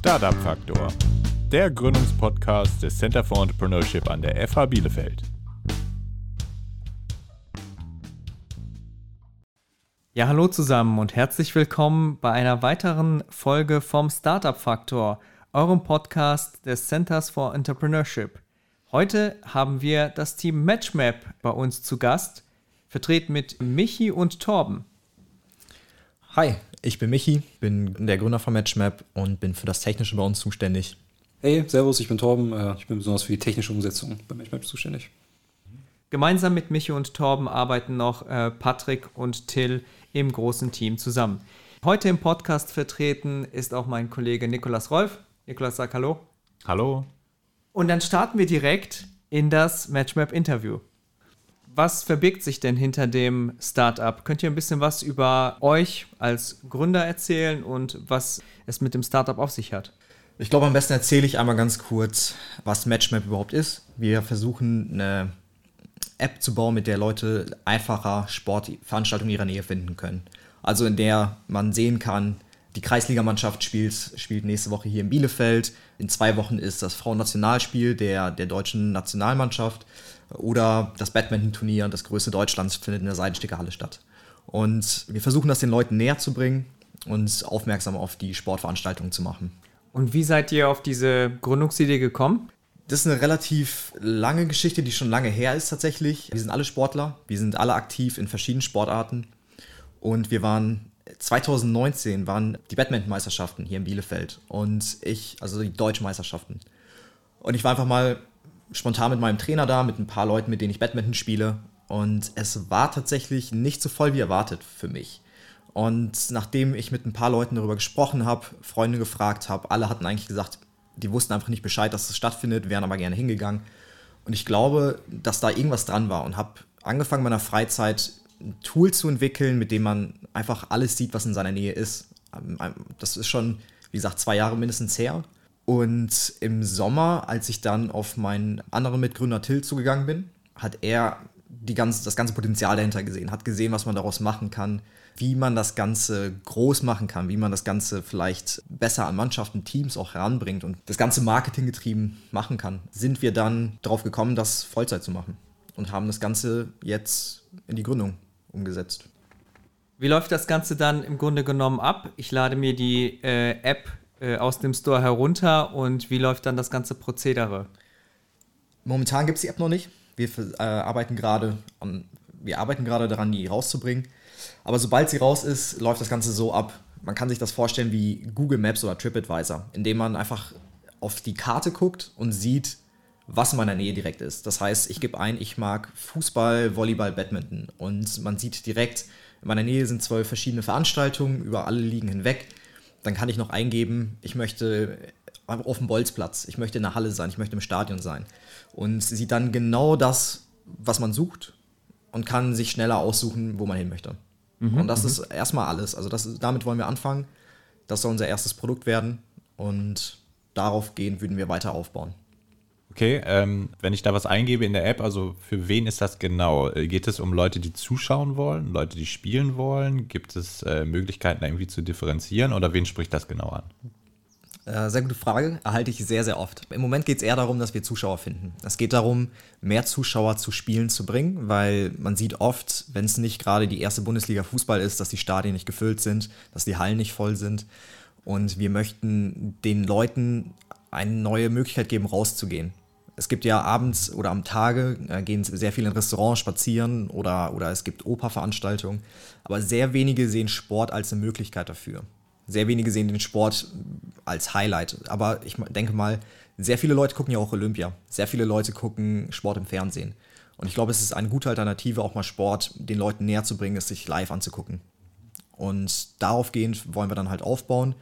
Startup Faktor, der Gründungspodcast des Center for Entrepreneurship an der FH Bielefeld. Ja, hallo zusammen und herzlich willkommen bei einer weiteren Folge vom Startup Faktor, eurem Podcast des Centers for Entrepreneurship. Heute haben wir das Team Matchmap bei uns zu Gast, vertreten mit Michi und Torben. Hi, ich bin Michi, bin der Gründer von Matchmap und bin für das Technische bei uns zuständig. Hey, Servus, ich bin Torben. äh, Ich bin besonders für die technische Umsetzung bei Matchmap zuständig. Gemeinsam mit Michi und Torben arbeiten noch äh, Patrick und Till im großen Team zusammen. Heute im Podcast vertreten ist auch mein Kollege Nikolas Rolf. Nikolas, sag Hallo. Hallo. Und dann starten wir direkt in das Matchmap-Interview. Was verbirgt sich denn hinter dem Startup? Könnt ihr ein bisschen was über euch als Gründer erzählen und was es mit dem Startup auf sich hat? Ich glaube, am besten erzähle ich einmal ganz kurz, was Matchmap überhaupt ist. Wir versuchen eine App zu bauen, mit der Leute einfacher Sportveranstaltungen in ihrer Nähe finden können. Also in der man sehen kann, die Kreisligamannschaft spielt, spielt nächste Woche hier in Bielefeld. In zwei Wochen ist das Frauennationalspiel der, der deutschen Nationalmannschaft. Oder das Badminton-Turnier, das größte Deutschlands, findet in der Seidensticker Halle statt. Und wir versuchen das den Leuten näher zu bringen und aufmerksam auf die Sportveranstaltungen zu machen. Und wie seid ihr auf diese Gründungsidee gekommen? Das ist eine relativ lange Geschichte, die schon lange her ist tatsächlich. Wir sind alle Sportler, wir sind alle aktiv in verschiedenen Sportarten. Und wir waren 2019 waren die Badminton-Meisterschaften hier in Bielefeld und ich, also die deutschen Meisterschaften. Und ich war einfach mal spontan mit meinem Trainer da, mit ein paar Leuten, mit denen ich Badminton spiele. Und es war tatsächlich nicht so voll wie erwartet für mich. Und nachdem ich mit ein paar Leuten darüber gesprochen habe, Freunde gefragt habe, alle hatten eigentlich gesagt, die wussten einfach nicht Bescheid, dass es stattfindet, wären aber gerne hingegangen. Und ich glaube, dass da irgendwas dran war und habe angefangen, meiner Freizeit ein Tool zu entwickeln, mit dem man einfach alles sieht, was in seiner Nähe ist. Das ist schon, wie gesagt, zwei Jahre mindestens her. Und im Sommer, als ich dann auf meinen anderen Mitgründer Till zugegangen bin, hat er die ganze, das ganze Potenzial dahinter gesehen, hat gesehen, was man daraus machen kann, wie man das Ganze groß machen kann, wie man das Ganze vielleicht besser an Mannschaften, Teams auch heranbringt und das Ganze marketinggetrieben machen kann, sind wir dann darauf gekommen, das Vollzeit zu machen und haben das Ganze jetzt in die Gründung umgesetzt. Wie läuft das Ganze dann im Grunde genommen ab? Ich lade mir die äh, App äh, aus dem Store herunter und wie läuft dann das ganze Prozedere? Momentan gibt es die App noch nicht. Wir äh, arbeiten gerade wir arbeiten gerade daran, die rauszubringen. Aber sobald sie raus ist, läuft das Ganze so ab. Man kann sich das vorstellen wie Google Maps oder TripAdvisor, indem man einfach auf die Karte guckt und sieht, was in meiner Nähe direkt ist. Das heißt, ich gebe ein, ich mag Fußball, Volleyball, Badminton. Und man sieht direkt, in meiner Nähe sind zwölf verschiedene Veranstaltungen über alle Ligen hinweg. Dann kann ich noch eingeben, ich möchte auf dem Bolzplatz, ich möchte in der Halle sein, ich möchte im Stadion sein. Und sieht dann genau das, was man sucht und kann sich schneller aussuchen, wo man hin möchte. Mhm, und das mhm. ist erstmal alles. Also das, damit wollen wir anfangen. Das soll unser erstes Produkt werden und darauf gehend würden wir weiter aufbauen. Okay, ähm, wenn ich da was eingebe in der App, also für wen ist das genau? Äh, geht es um Leute, die zuschauen wollen, Leute, die spielen wollen? Gibt es äh, Möglichkeiten, da irgendwie zu differenzieren oder wen spricht das genau an? Äh, sehr gute Frage, erhalte ich sehr, sehr oft. Im Moment geht es eher darum, dass wir Zuschauer finden. Es geht darum, mehr Zuschauer zu Spielen zu bringen, weil man sieht oft, wenn es nicht gerade die erste Bundesliga Fußball ist, dass die Stadien nicht gefüllt sind, dass die Hallen nicht voll sind. Und wir möchten den Leuten eine neue Möglichkeit geben, rauszugehen. Es gibt ja abends oder am Tage äh, gehen sehr viele in Restaurants spazieren oder, oder es gibt Operveranstaltungen, aber sehr wenige sehen Sport als eine Möglichkeit dafür. Sehr wenige sehen den Sport als Highlight. Aber ich denke mal, sehr viele Leute gucken ja auch Olympia. Sehr viele Leute gucken Sport im Fernsehen. Und ich glaube, es ist eine gute Alternative, auch mal Sport den Leuten näher zu bringen, es sich live anzugucken. Und daraufgehend wollen wir dann halt aufbauen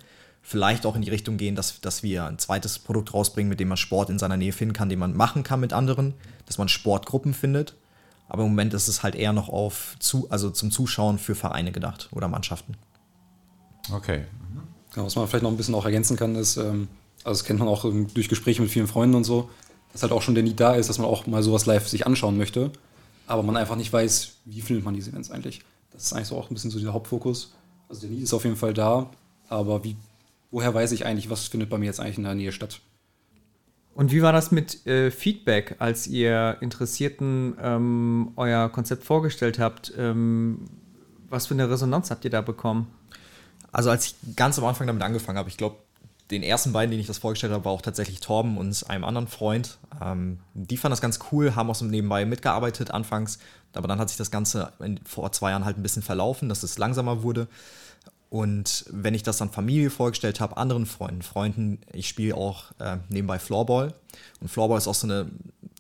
vielleicht auch in die Richtung gehen, dass, dass wir ein zweites Produkt rausbringen, mit dem man Sport in seiner Nähe finden kann, den man machen kann mit anderen, dass man Sportgruppen findet. Aber im Moment ist es halt eher noch auf zu, also zum Zuschauen für Vereine gedacht oder Mannschaften. Okay. Ja, was man vielleicht noch ein bisschen auch ergänzen kann, ist, ähm, also das kennt man auch durch Gespräche mit vielen Freunden und so, dass halt auch schon der Need da ist, dass man auch mal sowas live sich anschauen möchte, aber man einfach nicht weiß, wie findet man diese Events eigentlich. Das ist eigentlich so auch ein bisschen so der Hauptfokus. Also der Need ist auf jeden Fall da, aber wie woher weiß ich eigentlich, was findet bei mir jetzt eigentlich in der Nähe statt. Und wie war das mit äh, Feedback, als ihr Interessierten ähm, euer Konzept vorgestellt habt? Ähm, was für eine Resonanz habt ihr da bekommen? Also als ich ganz am Anfang damit angefangen habe, ich glaube, den ersten beiden, denen ich das vorgestellt habe, war auch tatsächlich Torben und einem anderen Freund. Ähm, die fanden das ganz cool, haben auch so nebenbei mitgearbeitet anfangs, aber dann hat sich das Ganze in, vor zwei Jahren halt ein bisschen verlaufen, dass es langsamer wurde. Und wenn ich das dann Familie vorgestellt habe, anderen Freunden, Freunden, ich spiele auch äh, nebenbei Floorball. Und Floorball ist auch so eine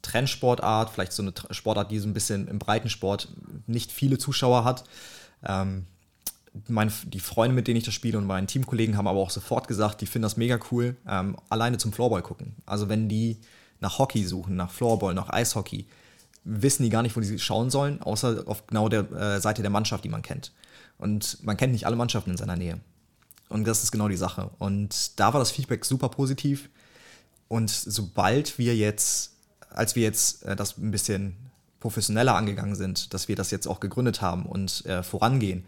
Trendsportart, vielleicht so eine Sportart, die so ein bisschen im Breitensport nicht viele Zuschauer hat. Ähm, meine, die Freunde, mit denen ich das spiele und meine Teamkollegen haben aber auch sofort gesagt, die finden das mega cool, ähm, alleine zum Floorball gucken. Also wenn die nach Hockey suchen, nach Floorball, nach Eishockey, wissen die gar nicht, wo die schauen sollen, außer auf genau der äh, Seite der Mannschaft, die man kennt. Und man kennt nicht alle Mannschaften in seiner Nähe. Und das ist genau die Sache. Und da war das Feedback super positiv. Und sobald wir jetzt, als wir jetzt äh, das ein bisschen professioneller angegangen sind, dass wir das jetzt auch gegründet haben und äh, vorangehen,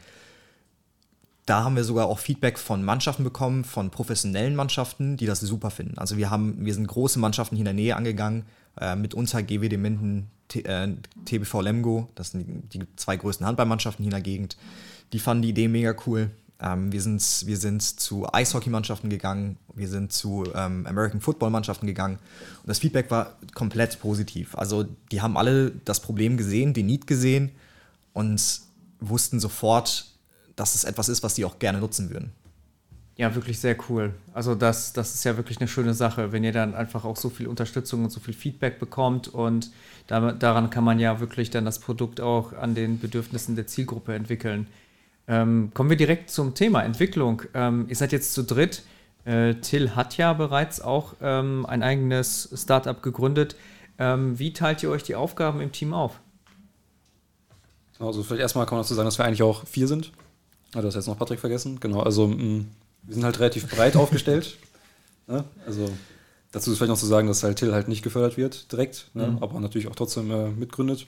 da haben wir sogar auch Feedback von Mannschaften bekommen, von professionellen Mannschaften, die das super finden. Also wir haben, wir sind große Mannschaften hier in der Nähe angegangen, äh, mitunter GWD Minden, T, äh, TBV Lemgo, das sind die, zwei größten Handballmannschaften hier in der Gegend. Die fanden die Idee mega cool. Ähm, wir, sind, wir sind zu Eishockeymannschaften gegangen, wir sind zu ähm, American Football-Mannschaften gegangen und das Feedback war komplett positiv. Also die haben alle das Problem gesehen, den Need gesehen und wussten sofort, dass es etwas ist, was die auch gerne nutzen würden. Ja, wirklich sehr cool. Also das, das ist ja wirklich eine schöne Sache, wenn ihr dann einfach auch so viel Unterstützung und so viel Feedback bekommt und da, daran kann man ja wirklich dann das Produkt auch an den Bedürfnissen der Zielgruppe entwickeln. Ähm, kommen wir direkt zum Thema Entwicklung. Ähm, ihr seid jetzt zu dritt. Äh, Till hat ja bereits auch ähm, ein eigenes Startup gegründet. Ähm, wie teilt ihr euch die Aufgaben im Team auf? Also vielleicht erstmal kann man dazu sagen, dass wir eigentlich auch vier sind. Ah, du hast jetzt noch Patrick vergessen. Genau, also mh, mm, wir sind halt relativ breit aufgestellt. Ne? Also dazu ist vielleicht noch zu sagen, dass halt Till halt nicht gefördert wird direkt, ne? mhm. aber natürlich auch trotzdem äh, mitgründet.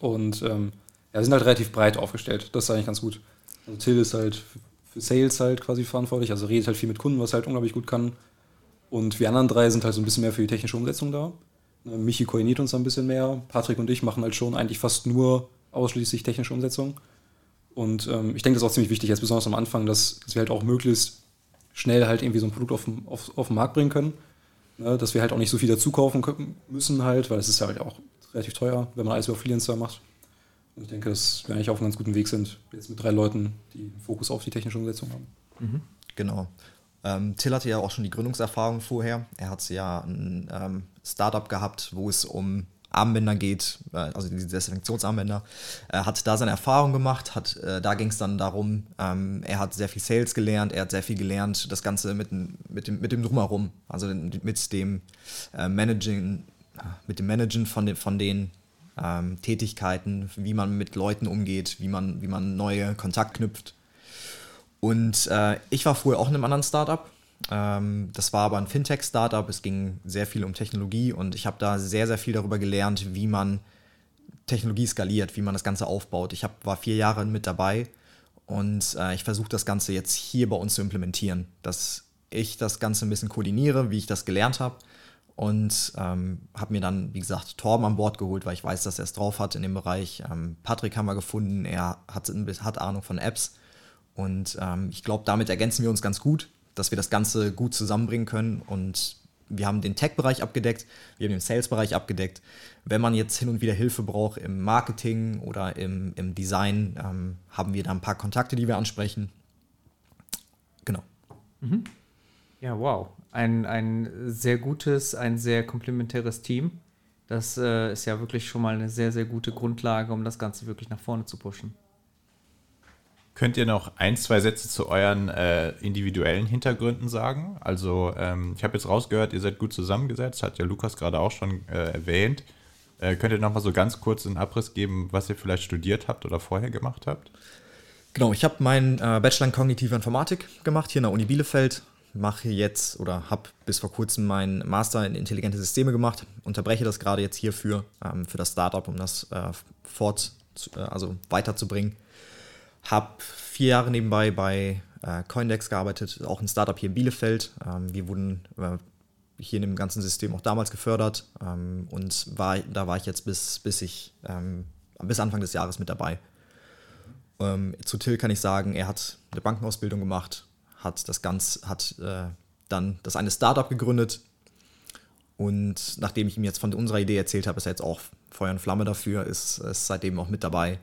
Und ähm, ja, wir sind halt relativ breit aufgestellt. Das ist eigentlich ganz gut. Also Till ist halt für Sales halt quasi verantwortlich, also redet halt viel mit Kunden, was halt unglaublich gut kann. Und wir anderen drei sind halt so ein bisschen mehr für die technische Umsetzung da. Ne, Michi koordiniert uns ein bisschen mehr. Patrick und ich machen halt schon eigentlich fast nur ausschließlich technische Umsetzung. Und ähm, ich denke, das ist auch ziemlich wichtig, jetzt besonders am Anfang, dass, dass wir halt auch möglichst schnell halt irgendwie so ein Produkt auf, auf, auf den Markt bringen können. Ne, dass wir halt auch nicht so viel dazu kaufen müssen halt, weil es ist ja halt auch relativ teuer, wenn man alles über Freelancer macht. Ich denke, dass wir eigentlich auf einem ganz guten Weg sind, jetzt mit drei Leuten, die Fokus auf die technische Umsetzung haben. Mhm. Genau. Ähm, Till hatte ja auch schon die Gründungserfahrung vorher. Er hat ja ein ähm, Startup gehabt, wo es um Armbänder geht, äh, also diese Desinfektionsarmbänder. Er hat da seine Erfahrung gemacht, hat, äh, da ging es dann darum, ähm, er hat sehr viel Sales gelernt, er hat sehr viel gelernt, das Ganze mit, mit, dem, mit dem Drumherum, also mit dem äh, Managing, mit dem Managen von, den, von den ähm, Tätigkeiten, wie man mit Leuten umgeht, wie man, wie man neue Kontakt knüpft. Und äh, ich war früher auch in einem anderen Startup. Ähm, das war aber ein Fintech-Startup. Es ging sehr viel um Technologie und ich habe da sehr, sehr viel darüber gelernt, wie man Technologie skaliert, wie man das Ganze aufbaut. Ich hab, war vier Jahre mit dabei und äh, ich versuche das Ganze jetzt hier bei uns zu implementieren, dass ich das Ganze ein bisschen koordiniere, wie ich das gelernt habe und ähm, habe mir dann, wie gesagt, Torben an Bord geholt, weil ich weiß, dass er es drauf hat in dem Bereich. Ähm, Patrick haben wir gefunden, er hat, hat Ahnung von Apps und ähm, ich glaube, damit ergänzen wir uns ganz gut, dass wir das Ganze gut zusammenbringen können und wir haben den Tech-Bereich abgedeckt, wir haben den Sales-Bereich abgedeckt. Wenn man jetzt hin und wieder Hilfe braucht im Marketing oder im, im Design, ähm, haben wir da ein paar Kontakte, die wir ansprechen. Genau. Mhm. Ja, wow ein, ein sehr gutes, ein sehr komplementäres Team. Das äh, ist ja wirklich schon mal eine sehr, sehr gute Grundlage, um das Ganze wirklich nach vorne zu pushen. Könnt ihr noch ein, zwei Sätze zu euren äh, individuellen Hintergründen sagen? Also ähm, ich habe jetzt rausgehört, ihr seid gut zusammengesetzt, hat ja Lukas gerade auch schon äh, erwähnt. Äh, könnt ihr noch mal so ganz kurz einen Abriss geben, was ihr vielleicht studiert habt oder vorher gemacht habt? Genau, ich habe meinen äh, Bachelor in Kognitive Informatik gemacht hier in der Uni Bielefeld mache jetzt oder habe bis vor kurzem meinen Master in intelligente Systeme gemacht, unterbreche das gerade jetzt hierfür, ähm, für das Startup, um das äh, fort, äh, also weiterzubringen. Habe vier Jahre nebenbei bei äh, Coindex gearbeitet, auch ein Startup hier in Bielefeld. Ähm, wir wurden äh, hier in dem ganzen System auch damals gefördert ähm, und war, da war ich jetzt bis, bis, ich, ähm, bis Anfang des Jahres mit dabei. Ähm, zu Till kann ich sagen, er hat eine Bankenausbildung gemacht, hat das Ganze, hat äh, dann das eine Startup gegründet und nachdem ich ihm jetzt von unserer Idee erzählt habe, ist er jetzt auch Feuer und Flamme dafür, ist, ist seitdem auch mit dabei.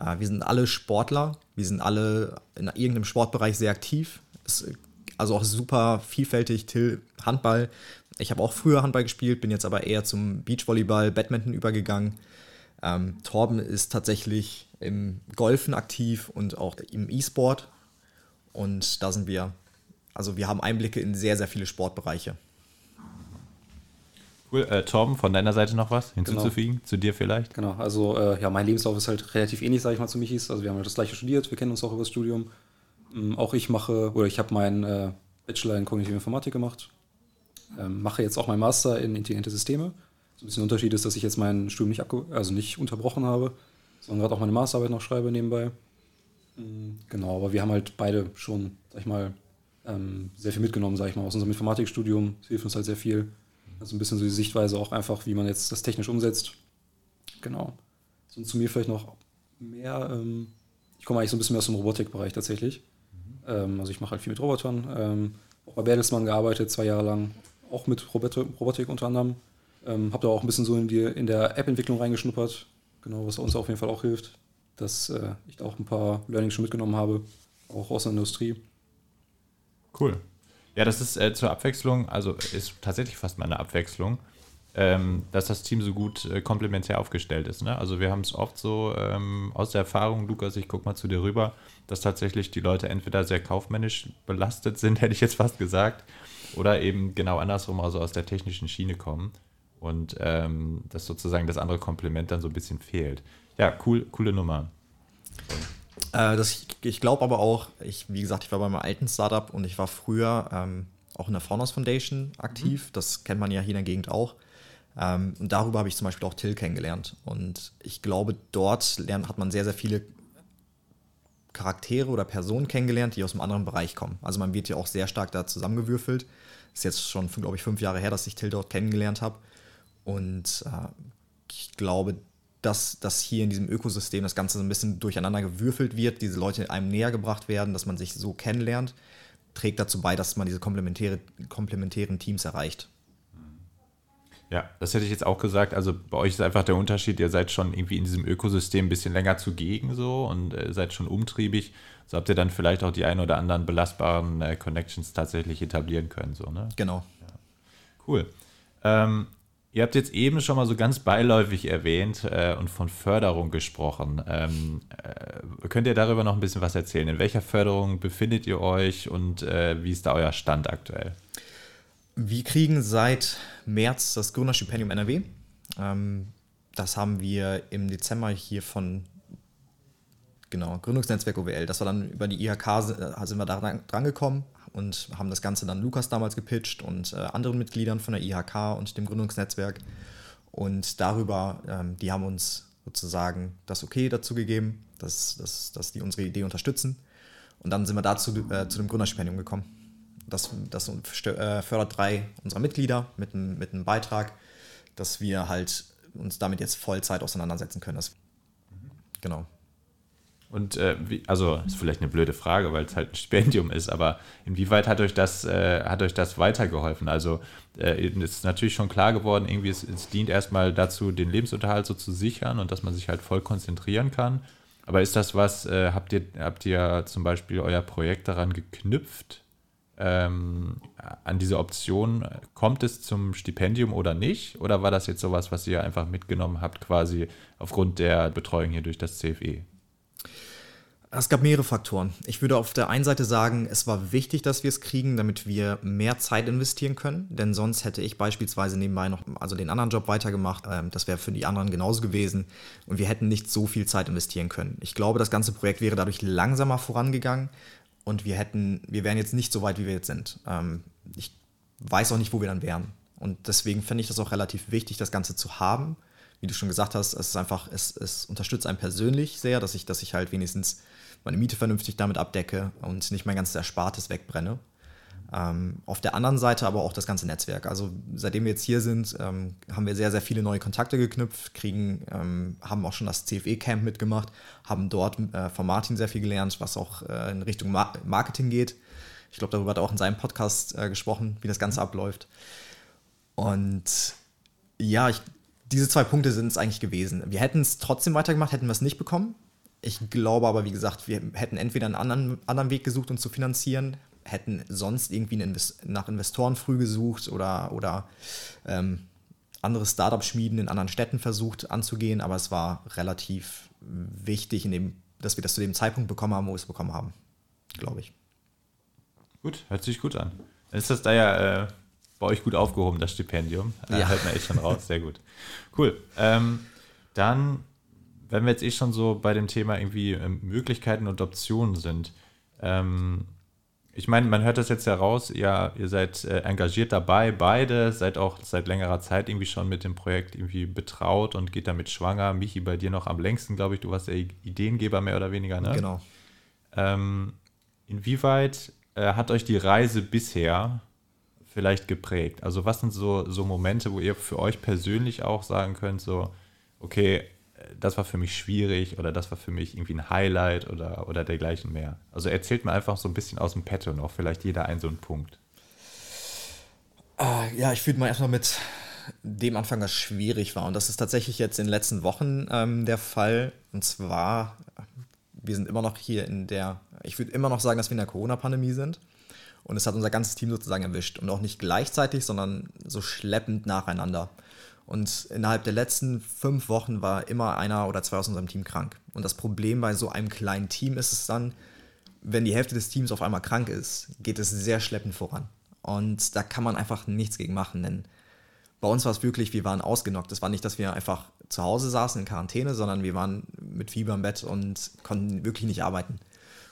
Äh, wir sind alle Sportler, wir sind alle in irgendeinem Sportbereich sehr aktiv. Ist also auch super vielfältig. Till, Handball. Ich habe auch früher Handball gespielt, bin jetzt aber eher zum Beachvolleyball, Badminton übergegangen. Ähm, Torben ist tatsächlich im Golfen aktiv und auch im E-Sport. Und da sind wir, also wir haben Einblicke in sehr, sehr viele Sportbereiche. Cool. Äh, Torben, von deiner Seite noch was hinzuzufügen? Genau. Zu dir vielleicht? Genau, also äh, ja, mein Lebenslauf ist halt relativ ähnlich, sage ich mal, zu Michis. Also wir haben halt das gleiche studiert, wir kennen uns auch über das Studium. Ähm, auch ich mache, oder ich habe meinen äh, Bachelor in Kognitive Informatik gemacht. Ähm, mache jetzt auch meinen Master in intelligente Systeme. So ein bisschen Unterschied ist, dass ich jetzt mein Studium nicht, also nicht unterbrochen habe, sondern gerade auch meine Masterarbeit noch schreibe nebenbei. Genau, aber wir haben halt beide schon, sag ich mal, ähm, sehr viel mitgenommen, sag ich mal, aus unserem Informatikstudium. Es hilft uns halt sehr viel also ein bisschen so die Sichtweise auch einfach, wie man jetzt das technisch umsetzt. Genau. Und zu mir vielleicht noch mehr, ähm, ich komme eigentlich so ein bisschen mehr aus dem Robotikbereich tatsächlich. Mhm. Ähm, also ich mache halt viel mit Robotern. Ähm, auch bei Bertelsmann gearbeitet, zwei Jahre lang, auch mit Robot Robotik unter anderem. Ähm, habe da auch ein bisschen so in, die, in der App-Entwicklung reingeschnuppert, genau, was uns auf jeden Fall auch hilft, dass äh, ich da auch ein paar Learnings schon mitgenommen habe, auch aus der Industrie. Cool. Ja, das ist äh, zur Abwechslung, also ist tatsächlich fast mal eine Abwechslung, ähm, dass das Team so gut äh, komplementär aufgestellt ist. Ne? Also wir haben es oft so ähm, aus der Erfahrung, Lukas, ich guck mal zu dir rüber, dass tatsächlich die Leute entweder sehr kaufmännisch belastet sind, hätte ich jetzt fast gesagt, oder eben genau andersrum, also aus der technischen Schiene kommen und ähm, dass sozusagen das andere Komplement dann so ein bisschen fehlt. Ja, cool, coole Nummer. Äh, das, ich glaube aber auch, ich, wie gesagt, ich war bei meinem alten Startup und ich war früher ähm, auch in der Faunus Foundation aktiv. Mhm. Das kennt man ja hier in der Gegend auch. Ähm, und darüber habe ich zum Beispiel auch Till kennengelernt. Und ich glaube, dort lernt, hat man sehr, sehr viele Charaktere oder Personen kennengelernt, die aus einem anderen Bereich kommen. Also man wird ja auch sehr stark da zusammengewürfelt. Ist jetzt schon, glaube ich, fünf Jahre her, dass ich Till dort kennengelernt habe. Und äh, ich glaube, dass, dass hier in diesem Ökosystem das Ganze so ein bisschen durcheinander gewürfelt wird, diese Leute einem näher gebracht werden, dass man sich so kennenlernt, trägt dazu bei, dass man diese komplementäre, komplementären Teams erreicht. Ja, das hätte ich jetzt auch gesagt. Also bei euch ist einfach der Unterschied, ihr seid schon irgendwie in diesem Ökosystem ein bisschen länger zugegen so und äh, seid schon umtriebig. So habt ihr dann vielleicht auch die ein oder anderen belastbaren äh, Connections tatsächlich etablieren können. So, ne? Genau. Ja. Cool. Ähm, Ihr habt jetzt eben schon mal so ganz beiläufig erwähnt äh, und von Förderung gesprochen. Ähm, äh, könnt ihr darüber noch ein bisschen was erzählen? In welcher Förderung befindet ihr euch und äh, wie ist da euer Stand aktuell? Wir kriegen seit März das Gründerstipendium NRW. Ähm, das haben wir im Dezember hier von genau, Gründungsnetzwerk OWL. Das war dann über die IHK, äh, sind wir da dran gekommen, und haben das Ganze dann Lukas damals gepitcht und äh, anderen Mitgliedern von der IHK und dem Gründungsnetzwerk. Und darüber, ähm, die haben uns sozusagen das Okay dazu gegeben, dass, dass, dass die unsere Idee unterstützen. Und dann sind wir dazu äh, zu dem Gründerstipendium gekommen. Das, das äh, fördert drei unserer Mitglieder mit, einem, mit einem Beitrag, dass wir halt uns damit jetzt Vollzeit auseinandersetzen können. Das, genau. Und äh, wie, also ist vielleicht eine blöde Frage, weil es halt ein Stipendium ist, aber inwieweit hat euch das, äh, hat euch das weitergeholfen? Also äh, ist natürlich schon klar geworden, irgendwie es, es dient erstmal dazu, den Lebensunterhalt so zu sichern und dass man sich halt voll konzentrieren kann. Aber ist das was, äh, habt, ihr, habt ihr zum Beispiel euer Projekt daran geknüpft? Ähm, an diese Option, kommt es zum Stipendium oder nicht? Oder war das jetzt sowas, was ihr einfach mitgenommen habt, quasi aufgrund der Betreuung hier durch das CFE? Es gab mehrere Faktoren. Ich würde auf der einen Seite sagen, es war wichtig, dass wir es kriegen, damit wir mehr Zeit investieren können. Denn sonst hätte ich beispielsweise nebenbei noch also den anderen Job weitergemacht. Ähm, das wäre für die anderen genauso gewesen. Und wir hätten nicht so viel Zeit investieren können. Ich glaube, das ganze Projekt wäre dadurch langsamer vorangegangen und wir hätten, wir wären jetzt nicht so weit, wie wir jetzt sind. Ähm, ich weiß auch nicht, wo wir dann wären. Und deswegen finde ich das auch relativ wichtig, das Ganze zu haben. Wie du schon gesagt hast, es ist einfach, es, es unterstützt einen persönlich sehr, dass ich, dass ich halt wenigstens meine Miete vernünftig damit abdecke und nicht mein ganzes Erspartes wegbrenne. Ähm, auf der anderen Seite aber auch das ganze Netzwerk. Also seitdem wir jetzt hier sind, ähm, haben wir sehr, sehr viele neue Kontakte geknüpft, kriegen, ähm, haben auch schon das CFE-Camp mitgemacht, haben dort äh, von Martin sehr viel gelernt, was auch äh, in Richtung Mar Marketing geht. Ich glaube, darüber hat er auch in seinem Podcast äh, gesprochen, wie das Ganze abläuft. Und ja, ich, diese zwei Punkte sind es eigentlich gewesen. Wir hätten es trotzdem weitergemacht, hätten wir es nicht bekommen. Ich glaube aber, wie gesagt, wir hätten entweder einen anderen, anderen Weg gesucht, uns zu finanzieren, hätten sonst irgendwie Invest nach Investoren früh gesucht oder, oder ähm, andere Startup-Schmieden in anderen Städten versucht anzugehen, aber es war relativ wichtig, in dem, dass wir das zu dem Zeitpunkt bekommen haben, wo wir es bekommen haben, glaube ich. Gut, hört sich gut an. Dann ist das da ja äh, bei euch gut aufgehoben, das Stipendium. Äh, ja. Hört man echt schon raus, sehr gut. Cool. Ähm, dann, wenn wir jetzt eh schon so bei dem Thema irgendwie ähm, Möglichkeiten und Optionen sind, ähm, ich meine, man hört das jetzt heraus, ihr, ihr seid äh, engagiert dabei, beide, seid auch seit längerer Zeit irgendwie schon mit dem Projekt irgendwie betraut und geht damit schwanger. Michi, bei dir noch am längsten, glaube ich, du warst der Ideengeber mehr oder weniger, ne? Genau. Ähm, inwieweit äh, hat euch die Reise bisher vielleicht geprägt? Also was sind so, so Momente, wo ihr für euch persönlich auch sagen könnt, so, okay, das war für mich schwierig oder das war für mich irgendwie ein Highlight oder, oder dergleichen mehr. Also erzählt mir einfach so ein bisschen aus dem Petto noch, vielleicht jeder einen so einen Punkt. Uh, ja, ich würde mal erstmal mit dem anfangen, was schwierig war. Und das ist tatsächlich jetzt in den letzten Wochen ähm, der Fall. Und zwar, wir sind immer noch hier in der, ich würde immer noch sagen, dass wir in der Corona-Pandemie sind. Und es hat unser ganzes Team sozusagen erwischt. Und auch nicht gleichzeitig, sondern so schleppend nacheinander. Und innerhalb der letzten fünf Wochen war immer einer oder zwei aus unserem Team krank. Und das Problem bei so einem kleinen Team ist es dann, wenn die Hälfte des Teams auf einmal krank ist, geht es sehr schleppend voran. Und da kann man einfach nichts gegen machen, denn bei uns war es wirklich, wir waren ausgenockt. Es war nicht, dass wir einfach zu Hause saßen in Quarantäne, sondern wir waren mit Fieber im Bett und konnten wirklich nicht arbeiten.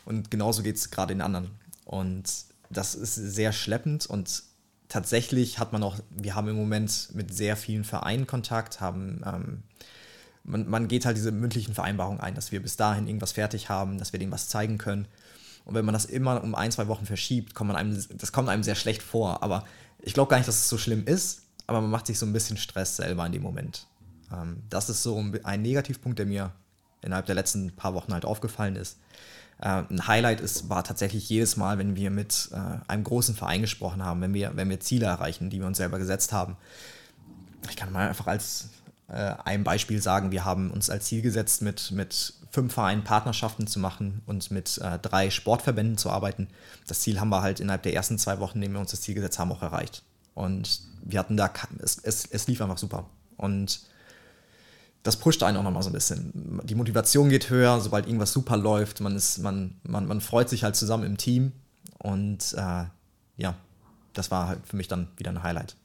Und genauso geht es gerade den anderen. Und das ist sehr schleppend und tatsächlich hat man auch, wir haben im Moment mit sehr vielen Vereinen Kontakt, haben, ähm, man, man geht halt diese mündlichen Vereinbarungen ein, dass wir bis dahin irgendwas fertig haben, dass wir denen was zeigen können. Und wenn man das immer um ein, zwei Wochen verschiebt, kommt man einem, das kommt einem sehr schlecht vor. Aber ich glaube gar nicht, dass es so schlimm ist, aber man macht sich so ein bisschen Stress selber in dem Moment. Ähm, das ist so ein Negativpunkt, der mir innerhalb der letzten paar Wochen halt aufgefallen ist. Äh, ein Highlight ist, war tatsächlich jedes Mal, wenn wir mit äh, einem großen Verein gesprochen haben, wenn wir, wenn wir Ziele erreichen, die wir uns selber gesetzt haben. Ich kann mal einfach als äh, ein Beispiel sagen, wir haben uns als Ziel gesetzt, mit, mit fünf Vereinen Partnerschaften zu machen und mit drei Sportverbänden zu arbeiten. Das Ziel haben wir halt innerhalb der ersten zwei Wochen, in denen wir uns das Ziel gesetzt haben, auch erreicht. Und wir hatten da, es, es, es lief einfach super. Und das pusht einen auch nochmal so ein bisschen. Die Motivation geht höher, sobald irgendwas super läuft. Man, ist, man, man, man freut sich halt zusammen im Team. Und äh, ja, das war halt für mich dann wieder ein Highlight.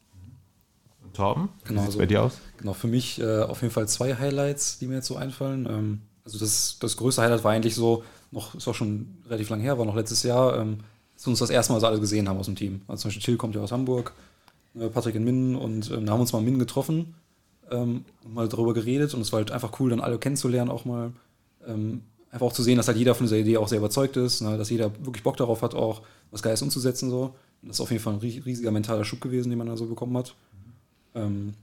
Torben, wie genau, sieht es so, bei dir aus? Genau, für mich äh, auf jeden Fall zwei Highlights, die mir jetzt so einfallen. Ähm, also das, das größte Highlight war eigentlich so, noch, ist auch schon relativ lang her, war noch letztes Jahr, ähm, dass wir uns das erste Mal so alle gesehen haben aus dem Team. Also zum Beispiel Till kommt ja aus Hamburg, äh, Patrick in Minden und ähm, da haben wir uns mal in Minden getroffen ähm, mal darüber geredet und es war halt einfach cool, dann alle kennenzulernen, auch mal. Ähm, einfach auch zu sehen, dass halt jeder von dieser Idee auch sehr überzeugt ist, ne? dass jeder wirklich Bock darauf hat, auch was Geiles umzusetzen. So. Das ist auf jeden Fall ein riesiger mentaler Schub gewesen, den man da so bekommen hat. Ähm,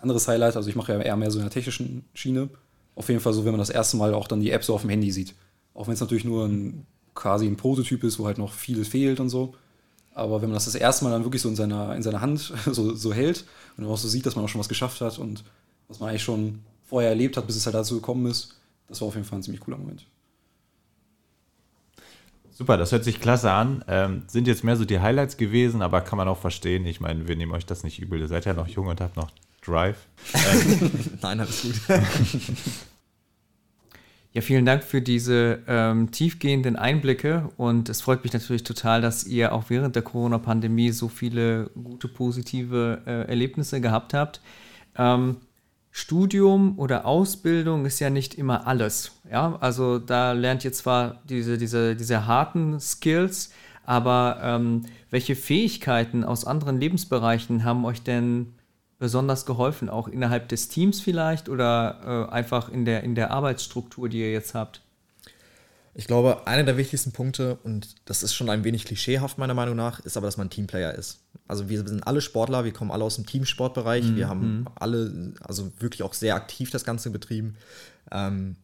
anderes Highlight, also ich mache ja eher mehr so in der technischen Schiene. Auf jeden Fall so, wenn man das erste Mal auch dann die App so auf dem Handy sieht. Auch wenn es natürlich nur ein, quasi ein Prototyp ist, wo halt noch vieles fehlt und so. Aber wenn man das das erste Mal dann wirklich so in seiner, in seiner Hand so, so hält und auch so sieht, dass man auch schon was geschafft hat und was man eigentlich schon vorher erlebt hat, bis es halt dazu gekommen ist, das war auf jeden Fall ein ziemlich cooler Moment. Super, das hört sich klasse an. Ähm, sind jetzt mehr so die Highlights gewesen, aber kann man auch verstehen. Ich meine, wir nehmen euch das nicht übel. Ihr seid ja noch jung und habt noch Drive. Ähm, Nein, alles gut. Ja, vielen Dank für diese ähm, tiefgehenden Einblicke und es freut mich natürlich total, dass ihr auch während der Corona-Pandemie so viele gute, positive äh, Erlebnisse gehabt habt. Ähm, Studium oder Ausbildung ist ja nicht immer alles. Ja, also da lernt ihr zwar diese, diese, diese harten Skills, aber ähm, welche Fähigkeiten aus anderen Lebensbereichen haben euch denn besonders geholfen, auch innerhalb des Teams vielleicht oder äh, einfach in der, in der Arbeitsstruktur, die ihr jetzt habt? Ich glaube, einer der wichtigsten Punkte, und das ist schon ein wenig klischeehaft meiner Meinung nach, ist aber, dass man Teamplayer ist. Also wir sind alle Sportler, wir kommen alle aus dem Teamsportbereich, mhm. wir haben alle, also wirklich auch sehr aktiv das Ganze betrieben. Ähm,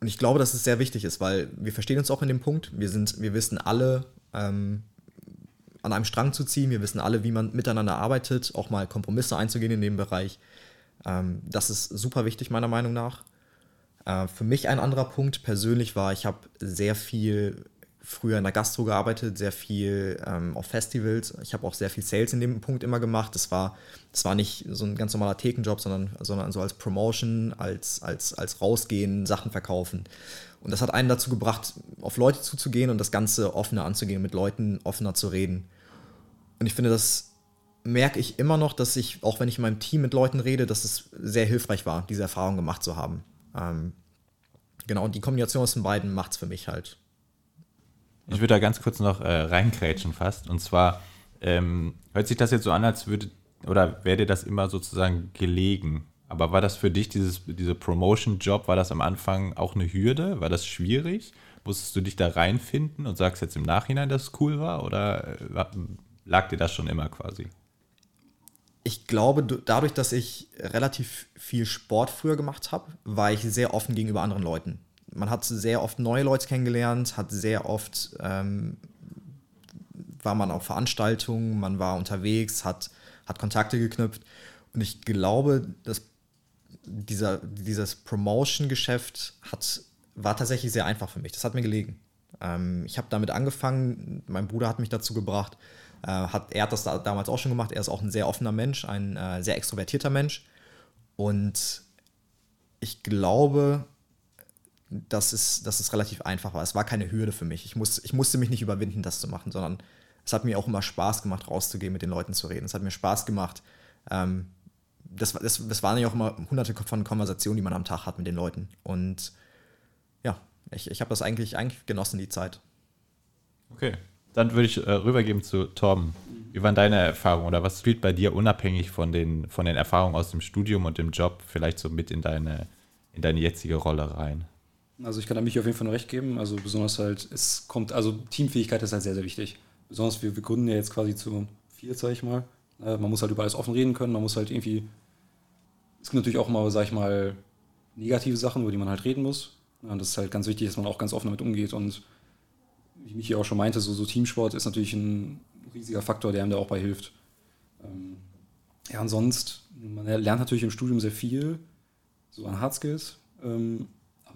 und ich glaube, dass es sehr wichtig ist, weil wir verstehen uns auch in dem Punkt. Wir sind, wir wissen alle, ähm, an einem Strang zu ziehen. Wir wissen alle, wie man miteinander arbeitet, auch mal Kompromisse einzugehen in dem Bereich. Ähm, das ist super wichtig, meiner Meinung nach. Äh, für mich ein anderer Punkt persönlich war, ich habe sehr viel früher in der Gastro gearbeitet, sehr viel ähm, auf Festivals. Ich habe auch sehr viel Sales in dem Punkt immer gemacht. Das war, das war nicht so ein ganz normaler Thekenjob, sondern, sondern so als Promotion, als, als, als rausgehen, Sachen verkaufen. Und das hat einen dazu gebracht, auf Leute zuzugehen und das Ganze offener anzugehen, mit Leuten offener zu reden. Und ich finde, das merke ich immer noch, dass ich, auch wenn ich in meinem Team mit Leuten rede, dass es sehr hilfreich war, diese Erfahrung gemacht zu haben. Ähm, genau, und die Kombination aus den beiden macht es für mich halt. Ich würde da ganz kurz noch äh, reinkrätschen fast. Und zwar ähm, hört sich das jetzt so an, als würde oder wäre dir das immer sozusagen gelegen. Aber war das für dich, dieses, diese Promotion-Job, war das am Anfang auch eine Hürde? War das schwierig? Musstest du dich da reinfinden und sagst jetzt im Nachhinein, dass es cool war? Oder äh, lag dir das schon immer quasi? ich glaube, dadurch, dass ich relativ viel Sport früher gemacht habe, war ich sehr offen gegenüber anderen Leuten. Man hat sehr oft neue Leute kennengelernt, hat sehr oft ähm, war man auf Veranstaltungen, man war unterwegs, hat, hat Kontakte geknüpft. Und ich glaube, dass dieser, dieses Promotion-Geschäft war tatsächlich sehr einfach für mich. Das hat mir gelegen. Ähm, ich habe damit angefangen, mein Bruder hat mich dazu gebracht, äh, hat, er hat das da, damals auch schon gemacht. Er ist auch ein sehr offener Mensch, ein äh, sehr extrovertierter Mensch. Und ich glaube, dass es, dass es relativ einfach war. Es war keine Hürde für mich. Ich, muss, ich musste mich nicht überwinden, das zu machen, sondern es hat mir auch immer Spaß gemacht, rauszugehen, mit den Leuten zu reden. Es hat mir Spaß gemacht. Ähm, das, das, das waren ja auch immer hunderte von Konversationen, die man am Tag hat mit den Leuten. Und ja, ich, ich habe das eigentlich, eigentlich genossen, die Zeit. Okay, dann würde ich äh, rübergeben zu Tom. Wie waren deine Erfahrungen oder was spielt bei dir unabhängig von den, von den Erfahrungen aus dem Studium und dem Job vielleicht so mit in deine, in deine jetzige Rolle rein? Also ich kann da mich auf jeden Fall nur recht geben. Also besonders halt, es kommt, also Teamfähigkeit ist halt sehr, sehr wichtig. Besonders wir, wir gründen ja jetzt quasi zu vier, sag ich mal. Äh, man muss halt über alles offen reden können, man muss halt irgendwie, es gibt natürlich auch mal, sag ich mal, negative Sachen, über die man halt reden muss. Und das ist halt ganz wichtig, dass man auch ganz offen damit umgeht und wie Michi auch schon meinte, so, so Teamsport ist natürlich ein riesiger Faktor, der einem da auch bei hilft. Ähm, ja, ansonsten, man lernt natürlich im Studium sehr viel, so an Hard Skills, ähm,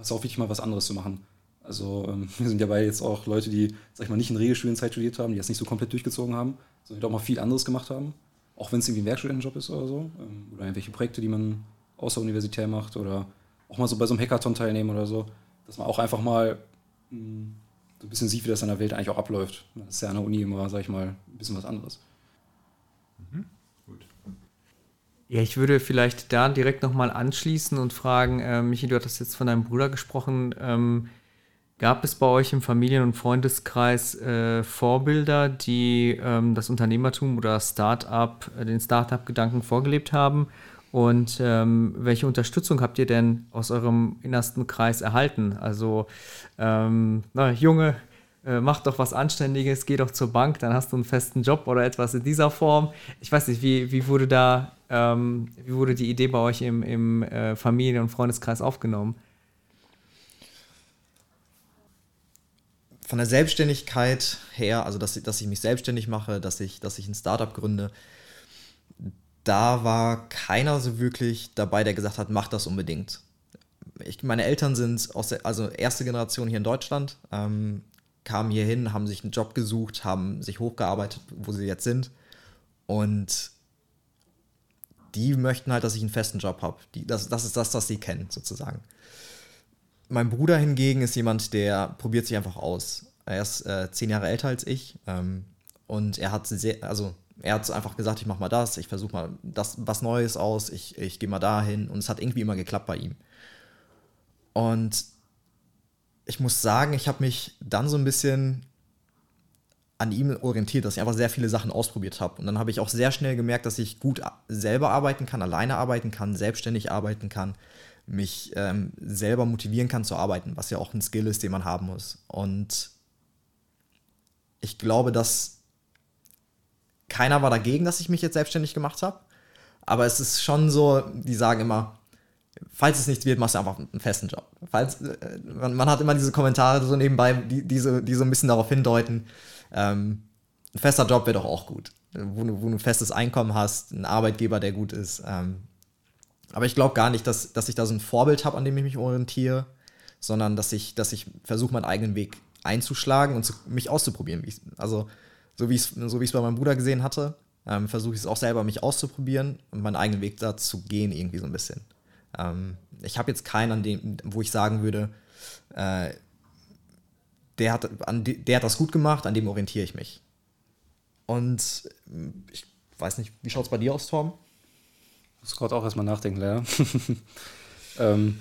ist auch wichtig, mal was anderes zu machen. Also ähm, wir sind ja bei jetzt auch Leute, die, sag ich mal, nicht in Regelstudienzeit studiert haben, die das nicht so komplett durchgezogen haben, sondern die auch mal viel anderes gemacht haben, auch wenn es irgendwie ein Werkstudentenjob ist oder so, ähm, oder irgendwelche Projekte, die man außeruniversitär macht oder auch mal so bei so einem Hackathon teilnehmen oder so, dass man auch einfach mal mh, hm, so ein bisschen sieht, wie das in der Welt eigentlich auch abläuft. Das ist ja an der Uni immer, sag ich mal, ein bisschen was anderes. Mhm. Gut. Ja, ich würde vielleicht da direkt nochmal anschließen und fragen, äh, Michi, du hattest jetzt von deinem Bruder gesprochen. Ähm, gab es bei euch im Familien- und Freundeskreis äh, Vorbilder, die ähm, das Unternehmertum oder Start-up, äh, den Start-up-Gedanken vorgelebt haben? Und ähm, welche Unterstützung habt ihr denn aus eurem innersten Kreis erhalten? Also, ähm, na, Junge, äh, mach doch was Anständiges, geh doch zur Bank, dann hast du einen festen Job oder etwas in dieser Form. Ich weiß nicht, wie, wie wurde da, ähm, wie wurde die Idee bei euch im, im äh, Familien- und Freundeskreis aufgenommen? Von der Selbstständigkeit her, also dass, dass ich mich selbstständig mache, dass ich, dass ich ein Startup gründe, da war keiner so wirklich dabei, der gesagt hat, mach das unbedingt. Ich, meine Eltern sind aus der, also erste Generation hier in Deutschland, ähm, kamen hier hin, haben sich einen Job gesucht, haben sich hochgearbeitet, wo sie jetzt sind. Und die möchten halt, dass ich einen festen Job habe. Das, das ist das, was sie kennen, sozusagen. Mein Bruder hingegen ist jemand, der probiert sich einfach aus. Er ist äh, zehn Jahre älter als ich ähm, und er hat sehr, also er hat einfach gesagt, ich mache mal das, ich versuche mal das, was Neues aus, ich, ich gehe mal dahin und es hat irgendwie immer geklappt bei ihm. Und ich muss sagen, ich habe mich dann so ein bisschen an ihm orientiert, dass ich einfach sehr viele Sachen ausprobiert habe. Und dann habe ich auch sehr schnell gemerkt, dass ich gut selber arbeiten kann, alleine arbeiten kann, selbstständig arbeiten kann, mich ähm, selber motivieren kann zu arbeiten, was ja auch ein Skill ist, den man haben muss. Und ich glaube, dass keiner war dagegen, dass ich mich jetzt selbstständig gemacht habe. Aber es ist schon so, die sagen immer, falls es nichts wird, machst du einfach einen festen Job. Falls, äh, man, man, hat immer diese Kommentare so nebenbei, die, die, so, die so ein bisschen darauf hindeuten, ähm, ein fester Job wäre doch auch gut. Wo du, wo du ein festes Einkommen hast, ein Arbeitgeber, der gut ist. Ähm, aber ich glaube gar nicht, dass, dass ich da so ein Vorbild habe, an dem ich mich orientiere, sondern dass ich, dass ich versuche, meinen eigenen Weg einzuschlagen und zu, mich auszuprobieren. Also, so wie ich es so bei meinem Bruder gesehen hatte, ähm, versuche ich es auch selber, mich auszuprobieren und meinen eigenen Weg da zu gehen, irgendwie so ein bisschen. Ähm, ich habe jetzt keinen, an dem, wo ich sagen würde, äh, der, hat, an de, der hat das gut gemacht, an dem orientiere ich mich. Und ich weiß nicht, wie schaut es bei dir aus, Tom? muss gerade auch erstmal nachdenken, leider. ähm,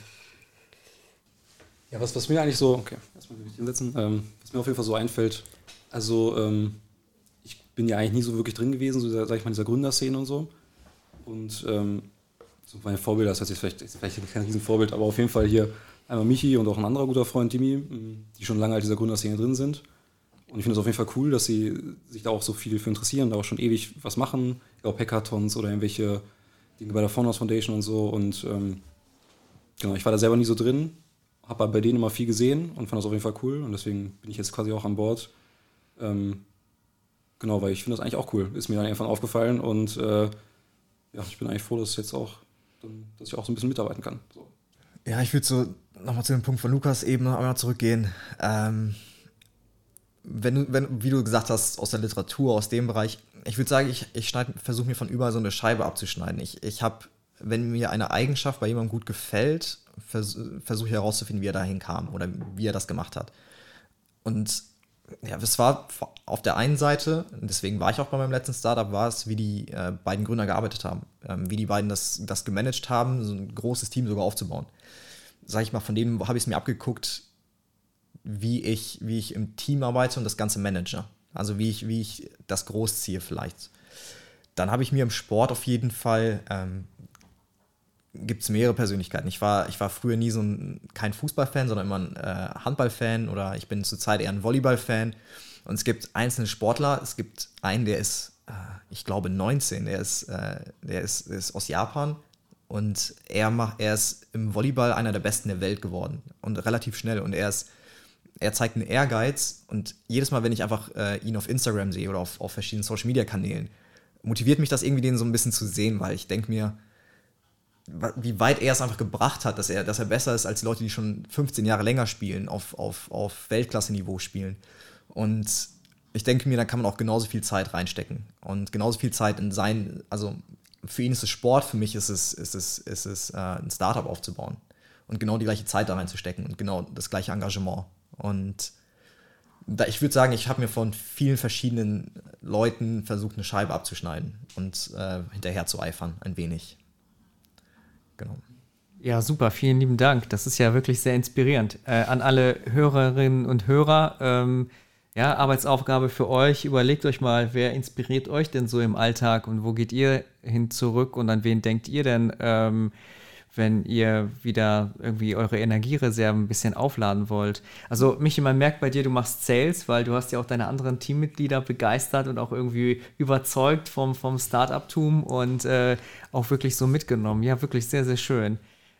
ja, was, was mir eigentlich so, okay, erstmal hinsetzen, ähm, was mir auf jeden Fall so einfällt, also ähm, ich bin ja eigentlich nie so wirklich drin gewesen, so sag ich mal, in dieser Gründerszene und so. Und ähm, so meine Vorbilder, das heißt jetzt vielleicht, ist vielleicht kein Riesenvorbild, aber auf jeden Fall hier einmal Michi und auch ein anderer guter Freund, Dimi, die schon lange in dieser Gründerszene drin sind. Und ich finde es auf jeden Fall cool, dass sie sich da auch so viel für interessieren, da auch schon ewig was machen, ob Hackathons oder irgendwelche Dinge bei der Founders Foundation und so. Und ähm, genau, ich war da selber nie so drin, habe bei denen immer viel gesehen und fand das auf jeden Fall cool. Und deswegen bin ich jetzt quasi auch an Bord. Ähm, genau, weil ich finde das eigentlich auch cool. Ist mir dann einfach aufgefallen und äh, ja, ich bin eigentlich froh, dass jetzt auch, dass ich auch so ein bisschen mitarbeiten kann. So. Ja, ich würde so nochmal zu dem Punkt von Lukas eben noch einmal zurückgehen. Ähm, wenn wenn, wie du gesagt hast, aus der Literatur, aus dem Bereich, ich würde sagen, ich, ich versuche mir von überall so eine Scheibe abzuschneiden. Ich, ich habe, wenn mir eine Eigenschaft bei jemandem gut gefällt, vers versuche ich herauszufinden, wie er dahin kam oder wie er das gemacht hat. Und ja, es war auf der einen Seite, deswegen war ich auch bei meinem letzten Startup, war es, wie die äh, beiden Gründer gearbeitet haben, ähm, wie die beiden das, das gemanagt haben, so ein großes Team sogar aufzubauen. Sag ich mal, von dem habe ich es mir abgeguckt, wie ich, wie ich im Team arbeite und das Ganze manage. Also wie ich, wie ich das großziehe vielleicht. Dann habe ich mir im Sport auf jeden Fall, ähm, gibt es mehrere Persönlichkeiten. Ich war, ich war früher nie so ein, kein Fußballfan, sondern immer ein äh, Handballfan oder ich bin zurzeit eher ein Volleyballfan. Und es gibt einzelne Sportler, es gibt einen, der ist, äh, ich glaube, 19, der ist, äh, der ist, ist aus Japan. Und er, macht, er ist im Volleyball einer der Besten der Welt geworden. Und relativ schnell. Und er ist er zeigt einen Ehrgeiz. Und jedes Mal, wenn ich einfach äh, ihn auf Instagram sehe oder auf, auf verschiedenen Social Media Kanälen, motiviert mich das irgendwie, den so ein bisschen zu sehen, weil ich denke mir, wie weit er es einfach gebracht hat, dass er, dass er besser ist als Leute, die schon 15 Jahre länger spielen, auf, auf, auf Weltklasse-Niveau spielen. Und ich denke mir, da kann man auch genauso viel Zeit reinstecken und genauso viel Zeit in sein, also für ihn ist es Sport, für mich ist es, ist es, ist es äh, ein Startup aufzubauen und genau die gleiche Zeit da reinzustecken und genau das gleiche Engagement. Und da, ich würde sagen, ich habe mir von vielen verschiedenen Leuten versucht, eine Scheibe abzuschneiden und äh, hinterher zu eifern, ein wenig. Genau. Ja, super, vielen lieben Dank. Das ist ja wirklich sehr inspirierend. Äh, an alle Hörerinnen und Hörer, ähm, ja, Arbeitsaufgabe für euch. Überlegt euch mal, wer inspiriert euch denn so im Alltag und wo geht ihr hin zurück und an wen denkt ihr denn? Ähm, wenn ihr wieder irgendwie eure Energiereserven ein bisschen aufladen wollt. Also Michi, man merkt bei dir, du machst Sales, weil du hast ja auch deine anderen Teammitglieder begeistert und auch irgendwie überzeugt vom, vom Startup-Tum und äh, auch wirklich so mitgenommen. Ja, wirklich sehr, sehr schön.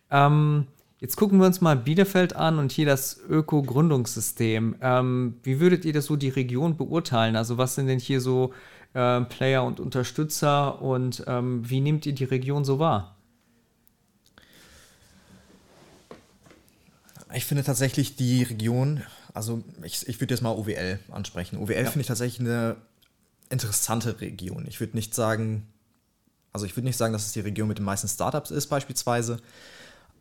Ähm, jetzt gucken wir uns mal Bielefeld an und hier das Öko-Gründungssystem. Ähm, wie würdet ihr das so die Region beurteilen? Also was sind denn hier so äh, Player und Unterstützer und ähm, wie nehmt ihr die Region so wahr? Ich finde tatsächlich die Region, also ich, ich würde jetzt mal OWL ansprechen. OWL ja. finde ich tatsächlich eine interessante Region. Ich würde nicht sagen, also ich würde nicht sagen, dass es die Region mit den meisten Startups ist beispielsweise,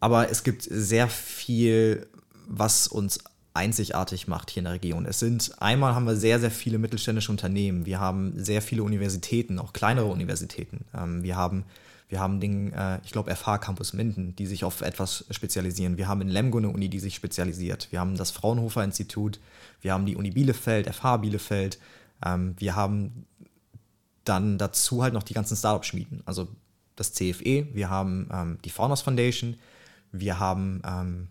aber es gibt sehr viel, was uns einzigartig macht hier in der Region. Es sind, einmal haben wir sehr, sehr viele mittelständische Unternehmen. Wir haben sehr viele Universitäten, auch kleinere Universitäten. Ähm, wir haben wir haben den, äh, ich glaube, FH Campus Minden, die sich auf etwas spezialisieren. Wir haben in Lemgo eine Uni, die sich spezialisiert. Wir haben das Fraunhofer Institut. Wir haben die Uni Bielefeld, FH Bielefeld. Ähm, wir haben dann dazu halt noch die ganzen Startup-Schmieden. Also das CFE, wir haben ähm, die Founders Foundation, Wir haben ähm,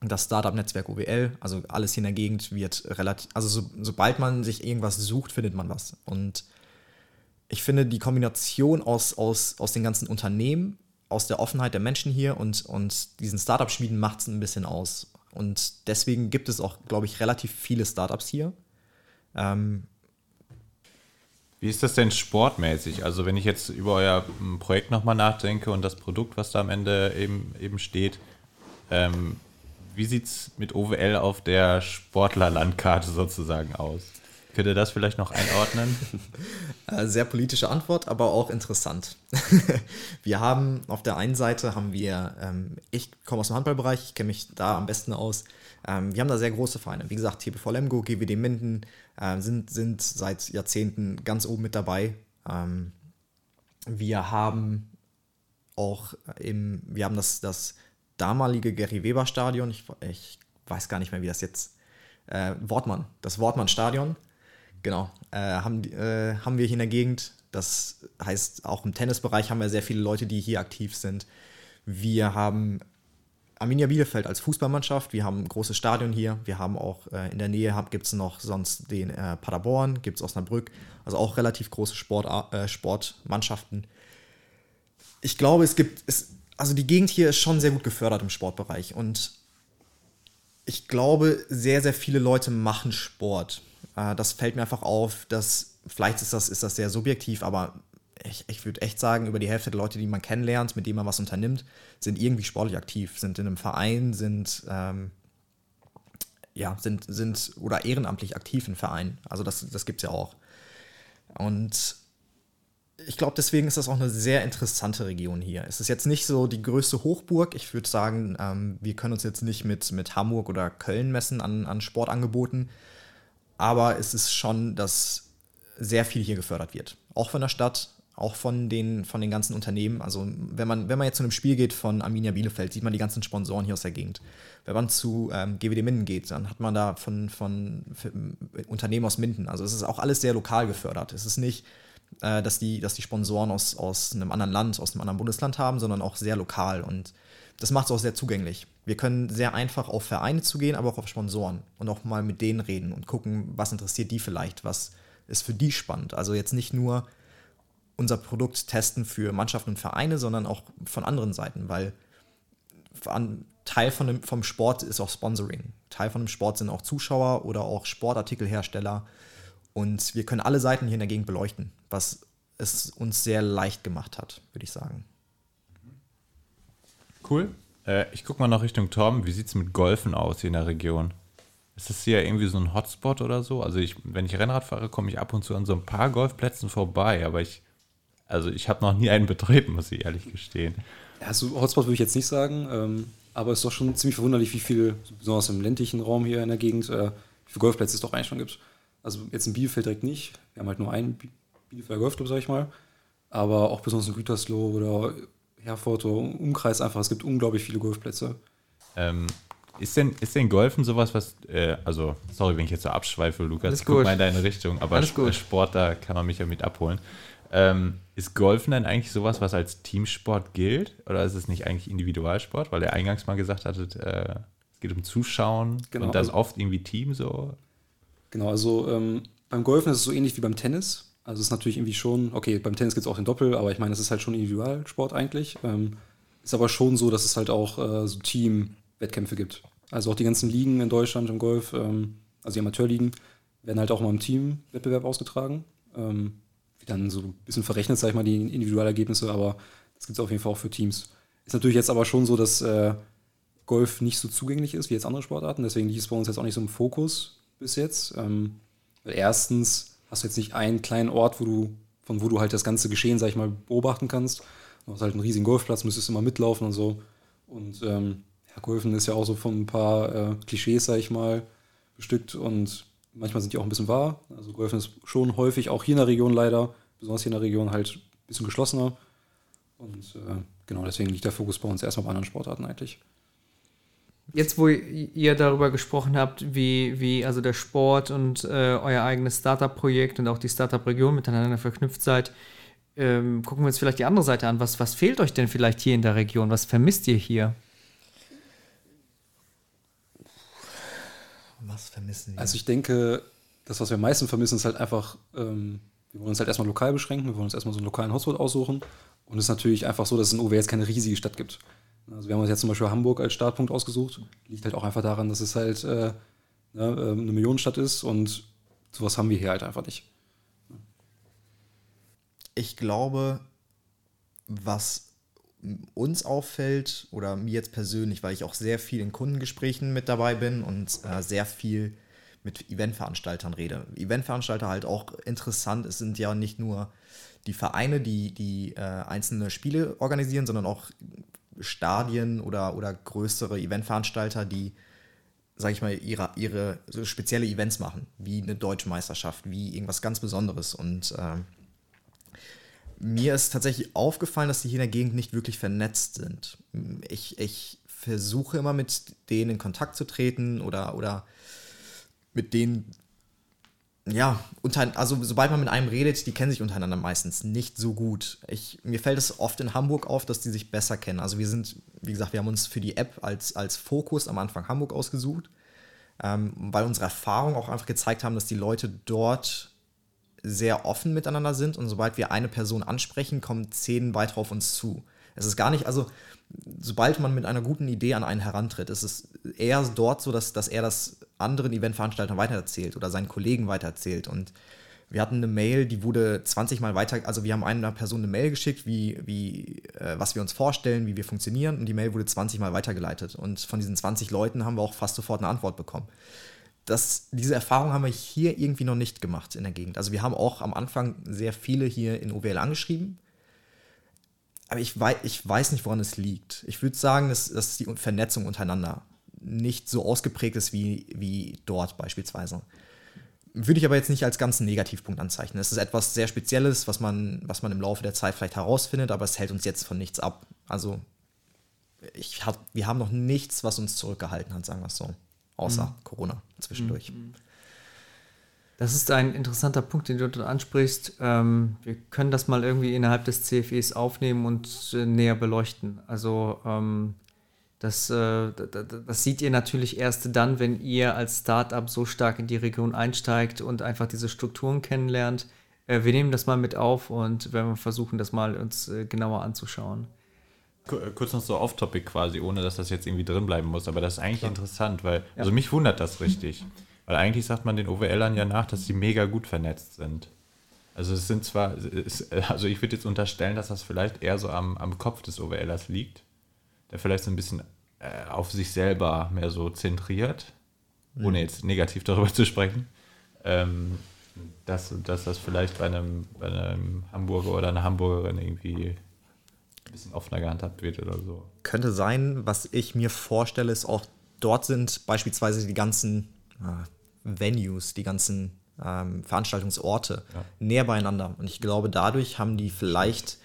das Startup-Netzwerk OWL, also alles hier in der Gegend wird relativ, also so, sobald man sich irgendwas sucht, findet man was. Und ich finde die Kombination aus, aus, aus den ganzen Unternehmen, aus der Offenheit der Menschen hier und, und diesen Startup-Schmieden macht es ein bisschen aus. Und deswegen gibt es auch, glaube ich, relativ viele Startups hier. Ähm, wie ist das denn sportmäßig? Also wenn ich jetzt über euer hm, Projekt nochmal nachdenke und das Produkt, was da am Ende eben, eben steht, ähm, wie sieht es mit OWL auf der Sportlerlandkarte sozusagen aus? Könnt ihr das vielleicht noch einordnen? Äh, sehr politische Antwort, aber auch interessant. wir haben auf der einen Seite haben wir, ähm, ich komme aus dem Handballbereich, ich kenne mich da am besten aus. Ähm, wir haben da sehr große Vereine. Wie gesagt, TBV Lemgo, GWD Minden äh, sind, sind seit Jahrzehnten ganz oben mit dabei. Ähm, wir haben auch im, wir haben das, das damalige Gary Weber Stadion, ich, ich weiß gar nicht mehr, wie das jetzt, äh, Wortmann, das Wortmann Stadion Genau, äh, haben, äh, haben wir hier in der Gegend. Das heißt, auch im Tennisbereich haben wir sehr viele Leute, die hier aktiv sind. Wir haben Arminia Bielefeld als Fußballmannschaft. Wir haben ein großes Stadion hier. Wir haben auch äh, in der Nähe gibt es noch sonst den äh, Paderborn, gibt es Osnabrück. Also auch relativ große Sport, äh, Sportmannschaften. Ich glaube, es gibt, es, also die Gegend hier ist schon sehr gut gefördert im Sportbereich. Und ich glaube, sehr, sehr viele Leute machen Sport. Äh, das fällt mir einfach auf, dass vielleicht ist das, ist das sehr subjektiv, aber ich, ich würde echt sagen, über die Hälfte der Leute, die man kennenlernt, mit denen man was unternimmt, sind irgendwie sportlich aktiv, sind in einem Verein, sind, ähm, ja, sind, sind oder ehrenamtlich aktiv im Verein. Also das, das gibt es ja auch. Und ich glaube, deswegen ist das auch eine sehr interessante Region hier. Es ist jetzt nicht so die größte Hochburg. Ich würde sagen, ähm, wir können uns jetzt nicht mit, mit Hamburg oder Köln messen an, an Sportangeboten aber es ist schon, dass sehr viel hier gefördert wird. Auch von der Stadt, auch von den, von den ganzen Unternehmen. Also wenn man, wenn man jetzt zu einem Spiel geht von Arminia Bielefeld, sieht man die ganzen Sponsoren hier aus der Gegend. Wenn man zu ähm, GWD Minden geht, dann hat man da von, von Unternehmen aus Minden. Also es ist auch alles sehr lokal gefördert. Es ist nicht, äh, dass, die, dass die Sponsoren aus, aus einem anderen Land, aus einem anderen Bundesland haben, sondern auch sehr lokal. Und das macht es auch sehr zugänglich. Wir können sehr einfach auf Vereine zugehen, aber auch auf Sponsoren und auch mal mit denen reden und gucken, was interessiert die vielleicht, was ist für die spannend. Also jetzt nicht nur unser Produkt testen für Mannschaften und Vereine, sondern auch von anderen Seiten, weil Teil von dem, vom Sport ist auch Sponsoring. Teil von dem Sport sind auch Zuschauer oder auch Sportartikelhersteller. Und wir können alle Seiten hier in der Gegend beleuchten, was es uns sehr leicht gemacht hat, würde ich sagen. Cool. Äh, ich gucke mal noch Richtung Torben. Wie sieht es mit Golfen aus hier in der Region? Ist das hier irgendwie so ein Hotspot oder so? Also ich, wenn ich Rennrad fahre, komme ich ab und zu an so ein paar Golfplätzen vorbei, aber ich, also ich habe noch nie einen betreten, muss ich ehrlich gestehen. Ja, so Hotspot würde ich jetzt nicht sagen, ähm, aber es ist doch schon ziemlich verwunderlich, wie viel, besonders im ländlichen Raum hier in der Gegend, äh, wie viele Golfplätze es doch eigentlich schon gibt. Also jetzt in Bielefeld direkt nicht. Wir haben halt nur einen Bielefelder Golfclub, sag ich mal. Aber auch besonders in Gütersloh oder Herford oder Umkreis einfach. Es gibt unglaublich viele Golfplätze. Ähm, ist denn, ist denn Golfen sowas, was, äh, also, sorry, wenn ich jetzt so abschweife, Lukas, ich guck mal in deine Richtung, aber Alles gut. Sport, da kann man mich ja mit abholen. Ähm, ist Golfen dann eigentlich sowas, was als Teamsport gilt? Oder ist es nicht eigentlich Individualsport? Weil ihr eingangs mal gesagt hattet, äh, es geht um Zuschauen genau, und das also, oft irgendwie Team so. Genau, also ähm, beim Golfen ist es so ähnlich wie beim Tennis. Also es ist natürlich irgendwie schon, okay, beim Tennis gibt es auch den Doppel, aber ich meine, es ist halt schon Individualsport eigentlich. Ähm, ist aber schon so, dass es halt auch äh, so Team-Wettkämpfe gibt. Also auch die ganzen Ligen in Deutschland im Golf, ähm, also die Amateurligen, werden halt auch mal im Team-Wettbewerb ausgetragen. Ähm, dann so ein bisschen verrechnet, sag ich mal, die Individualergebnisse, aber das gibt es auf jeden Fall auch für Teams. Ist natürlich jetzt aber schon so, dass äh, Golf nicht so zugänglich ist wie jetzt andere Sportarten, deswegen liegt es bei uns jetzt auch nicht so im Fokus bis jetzt. Ähm, weil erstens hast jetzt nicht einen kleinen Ort, wo du, von wo du halt das ganze Geschehen, sag ich mal, beobachten kannst. Du hast halt einen riesigen Golfplatz, müsstest immer mitlaufen und so. Und ähm, ja, Golfen ist ja auch so von ein paar äh, Klischees, sag ich mal, bestückt und manchmal sind die auch ein bisschen wahr. Also Golfen ist schon häufig, auch hier in der Region leider, besonders hier in der Region halt ein bisschen geschlossener. Und äh, genau deswegen liegt der Fokus bei uns erstmal bei anderen Sportarten eigentlich. Jetzt, wo ihr darüber gesprochen habt, wie, wie also der Sport und äh, euer eigenes Startup-Projekt und auch die Startup-Region miteinander verknüpft seid, ähm, gucken wir uns vielleicht die andere Seite an. Was, was fehlt euch denn vielleicht hier in der Region? Was vermisst ihr hier? Was vermissen wir? Also ich denke, das, was wir am meisten vermissen, ist halt einfach, ähm, wir wollen uns halt erstmal lokal beschränken, wir wollen uns erstmal so einen lokalen Hotspot aussuchen. Und es ist natürlich einfach so, dass es in OW jetzt keine riesige Stadt gibt. Also wir haben uns jetzt zum Beispiel Hamburg als Startpunkt ausgesucht. Liegt halt auch einfach daran, dass es halt äh, ne, äh, eine Millionenstadt ist und sowas haben wir hier halt einfach nicht. Ich glaube, was uns auffällt oder mir jetzt persönlich, weil ich auch sehr viel in Kundengesprächen mit dabei bin und äh, sehr viel mit Eventveranstaltern rede. Eventveranstalter halt auch interessant. Es sind ja nicht nur die Vereine, die, die äh, einzelne Spiele organisieren, sondern auch Stadien oder, oder größere Eventveranstalter, die, sag ich mal, ihre, ihre so spezielle Events machen, wie eine deutsche Meisterschaft, wie irgendwas ganz Besonderes. Und äh, mir ist tatsächlich aufgefallen, dass die hier in der Gegend nicht wirklich vernetzt sind. Ich, ich versuche immer mit denen in Kontakt zu treten oder, oder mit denen, ja, unter, also sobald man mit einem redet, die kennen sich untereinander meistens nicht so gut. Ich, mir fällt es oft in Hamburg auf, dass die sich besser kennen. Also wir sind, wie gesagt, wir haben uns für die App als, als Fokus am Anfang Hamburg ausgesucht, ähm, weil unsere Erfahrungen auch einfach gezeigt haben, dass die Leute dort sehr offen miteinander sind und sobald wir eine Person ansprechen, kommen zehn weitere auf uns zu. Es ist gar nicht, also sobald man mit einer guten Idee an einen herantritt, ist es eher dort so, dass, dass er das anderen Eventveranstaltern weitererzählt oder seinen Kollegen weitererzählt. Und wir hatten eine Mail, die wurde 20 Mal weiter, also wir haben einer Person eine Mail geschickt, wie, wie, äh, was wir uns vorstellen, wie wir funktionieren, und die Mail wurde 20 Mal weitergeleitet. Und von diesen 20 Leuten haben wir auch fast sofort eine Antwort bekommen. Das, diese Erfahrung haben wir hier irgendwie noch nicht gemacht in der Gegend. Also wir haben auch am Anfang sehr viele hier in OWL angeschrieben, aber ich weiß, ich weiß nicht, woran es liegt. Ich würde sagen, dass, dass die Vernetzung untereinander nicht so ausgeprägt ist wie, wie dort beispielsweise. Würde ich aber jetzt nicht als ganz Negativpunkt anzeichnen. Es ist etwas sehr Spezielles, was man, was man im Laufe der Zeit vielleicht herausfindet, aber es hält uns jetzt von nichts ab. Also ich hab, wir haben noch nichts, was uns zurückgehalten hat, sagen wir es so. Außer mhm. Corona zwischendurch. Mhm. Das ist ein interessanter Punkt, den du dort ansprichst. Ähm, wir können das mal irgendwie innerhalb des CFEs aufnehmen und äh, näher beleuchten. Also ähm, das, äh, das, sieht ihr natürlich erst dann, wenn ihr als Startup so stark in die Region einsteigt und einfach diese Strukturen kennenlernt. Äh, wir nehmen das mal mit auf und werden versuchen, das mal uns äh, genauer anzuschauen. Äh, kurz noch so off-topic quasi, ohne dass das jetzt irgendwie drin bleiben muss, aber das ist eigentlich ja. interessant, weil, also mich wundert das richtig. Weil eigentlich sagt man den OWLern ja nach, dass sie mega gut vernetzt sind. Also es sind zwar, also ich würde jetzt unterstellen, dass das vielleicht eher so am, am Kopf des OWLers liegt, der vielleicht so ein bisschen äh, auf sich selber mehr so zentriert, mhm. ohne jetzt negativ darüber zu sprechen. Ähm, dass, dass das vielleicht bei einem, bei einem Hamburger oder einer Hamburgerin irgendwie ein bisschen offener gehandhabt wird oder so. Könnte sein, was ich mir vorstelle, ist auch, dort sind beispielsweise die ganzen Venues, die ganzen ähm, Veranstaltungsorte ja. näher beieinander. Und ich glaube, dadurch haben die vielleicht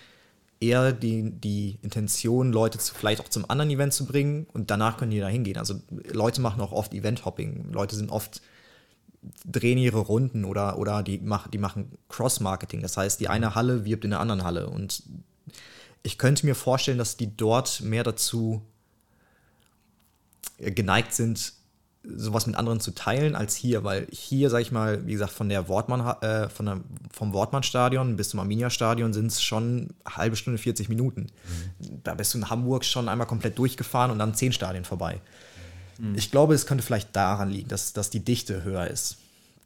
eher die, die Intention, Leute zu, vielleicht auch zum anderen Event zu bringen und danach können die da hingehen. Also Leute machen auch oft Event-Hopping. Leute sind oft, drehen ihre Runden oder, oder die, mach, die machen Cross-Marketing. Das heißt, die eine Halle wirbt in der anderen Halle. Und ich könnte mir vorstellen, dass die dort mehr dazu geneigt sind, sowas mit anderen zu teilen als hier, weil hier, sag ich mal, wie gesagt, von der Wortmann, äh, von der, vom Wortmann-Stadion bis zum Arminia-Stadion sind es schon eine halbe Stunde, 40 Minuten. Mhm. Da bist du in Hamburg schon einmal komplett durchgefahren und dann zehn Stadien vorbei. Mhm. Ich glaube, es könnte vielleicht daran liegen, dass, dass die Dichte höher ist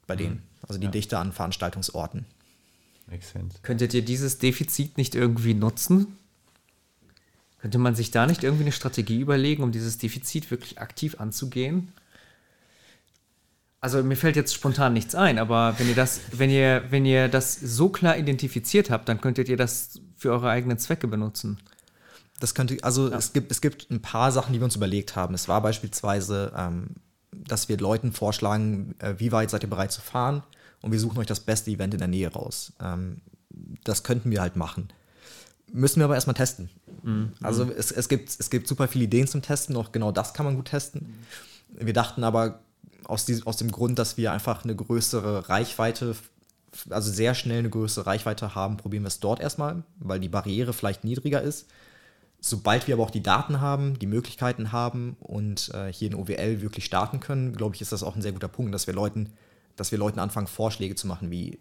bei denen. Mhm. Also die ja. Dichte an Veranstaltungsorten. Makes sense. Könntet ihr dieses Defizit nicht irgendwie nutzen? Könnte man sich da nicht irgendwie eine Strategie überlegen, um dieses Defizit wirklich aktiv anzugehen? Also mir fällt jetzt spontan nichts ein, aber wenn ihr das, wenn ihr, wenn ihr das so klar identifiziert habt, dann könntet ihr das für eure eigenen Zwecke benutzen. Das könnte, also ja. es gibt, es gibt ein paar Sachen, die wir uns überlegt haben. Es war beispielsweise, ähm, dass wir Leuten vorschlagen, äh, wie weit seid ihr bereit zu fahren und wir suchen euch das beste Event in der Nähe raus. Ähm, das könnten wir halt machen. Müssen wir aber erstmal testen. Mhm. Also es, es, gibt, es gibt super viele Ideen zum Testen, auch genau das kann man gut testen. Wir dachten aber, aus, diesem, aus dem Grund, dass wir einfach eine größere Reichweite, also sehr schnell eine größere Reichweite haben, probieren wir es dort erstmal, weil die Barriere vielleicht niedriger ist. sobald wir aber auch die Daten haben, die Möglichkeiten haben und äh, hier in OWL wirklich starten können, glaube ich, ist das auch ein sehr guter Punkt, dass wir Leuten, dass wir Leuten anfangen, Vorschläge zu machen, wie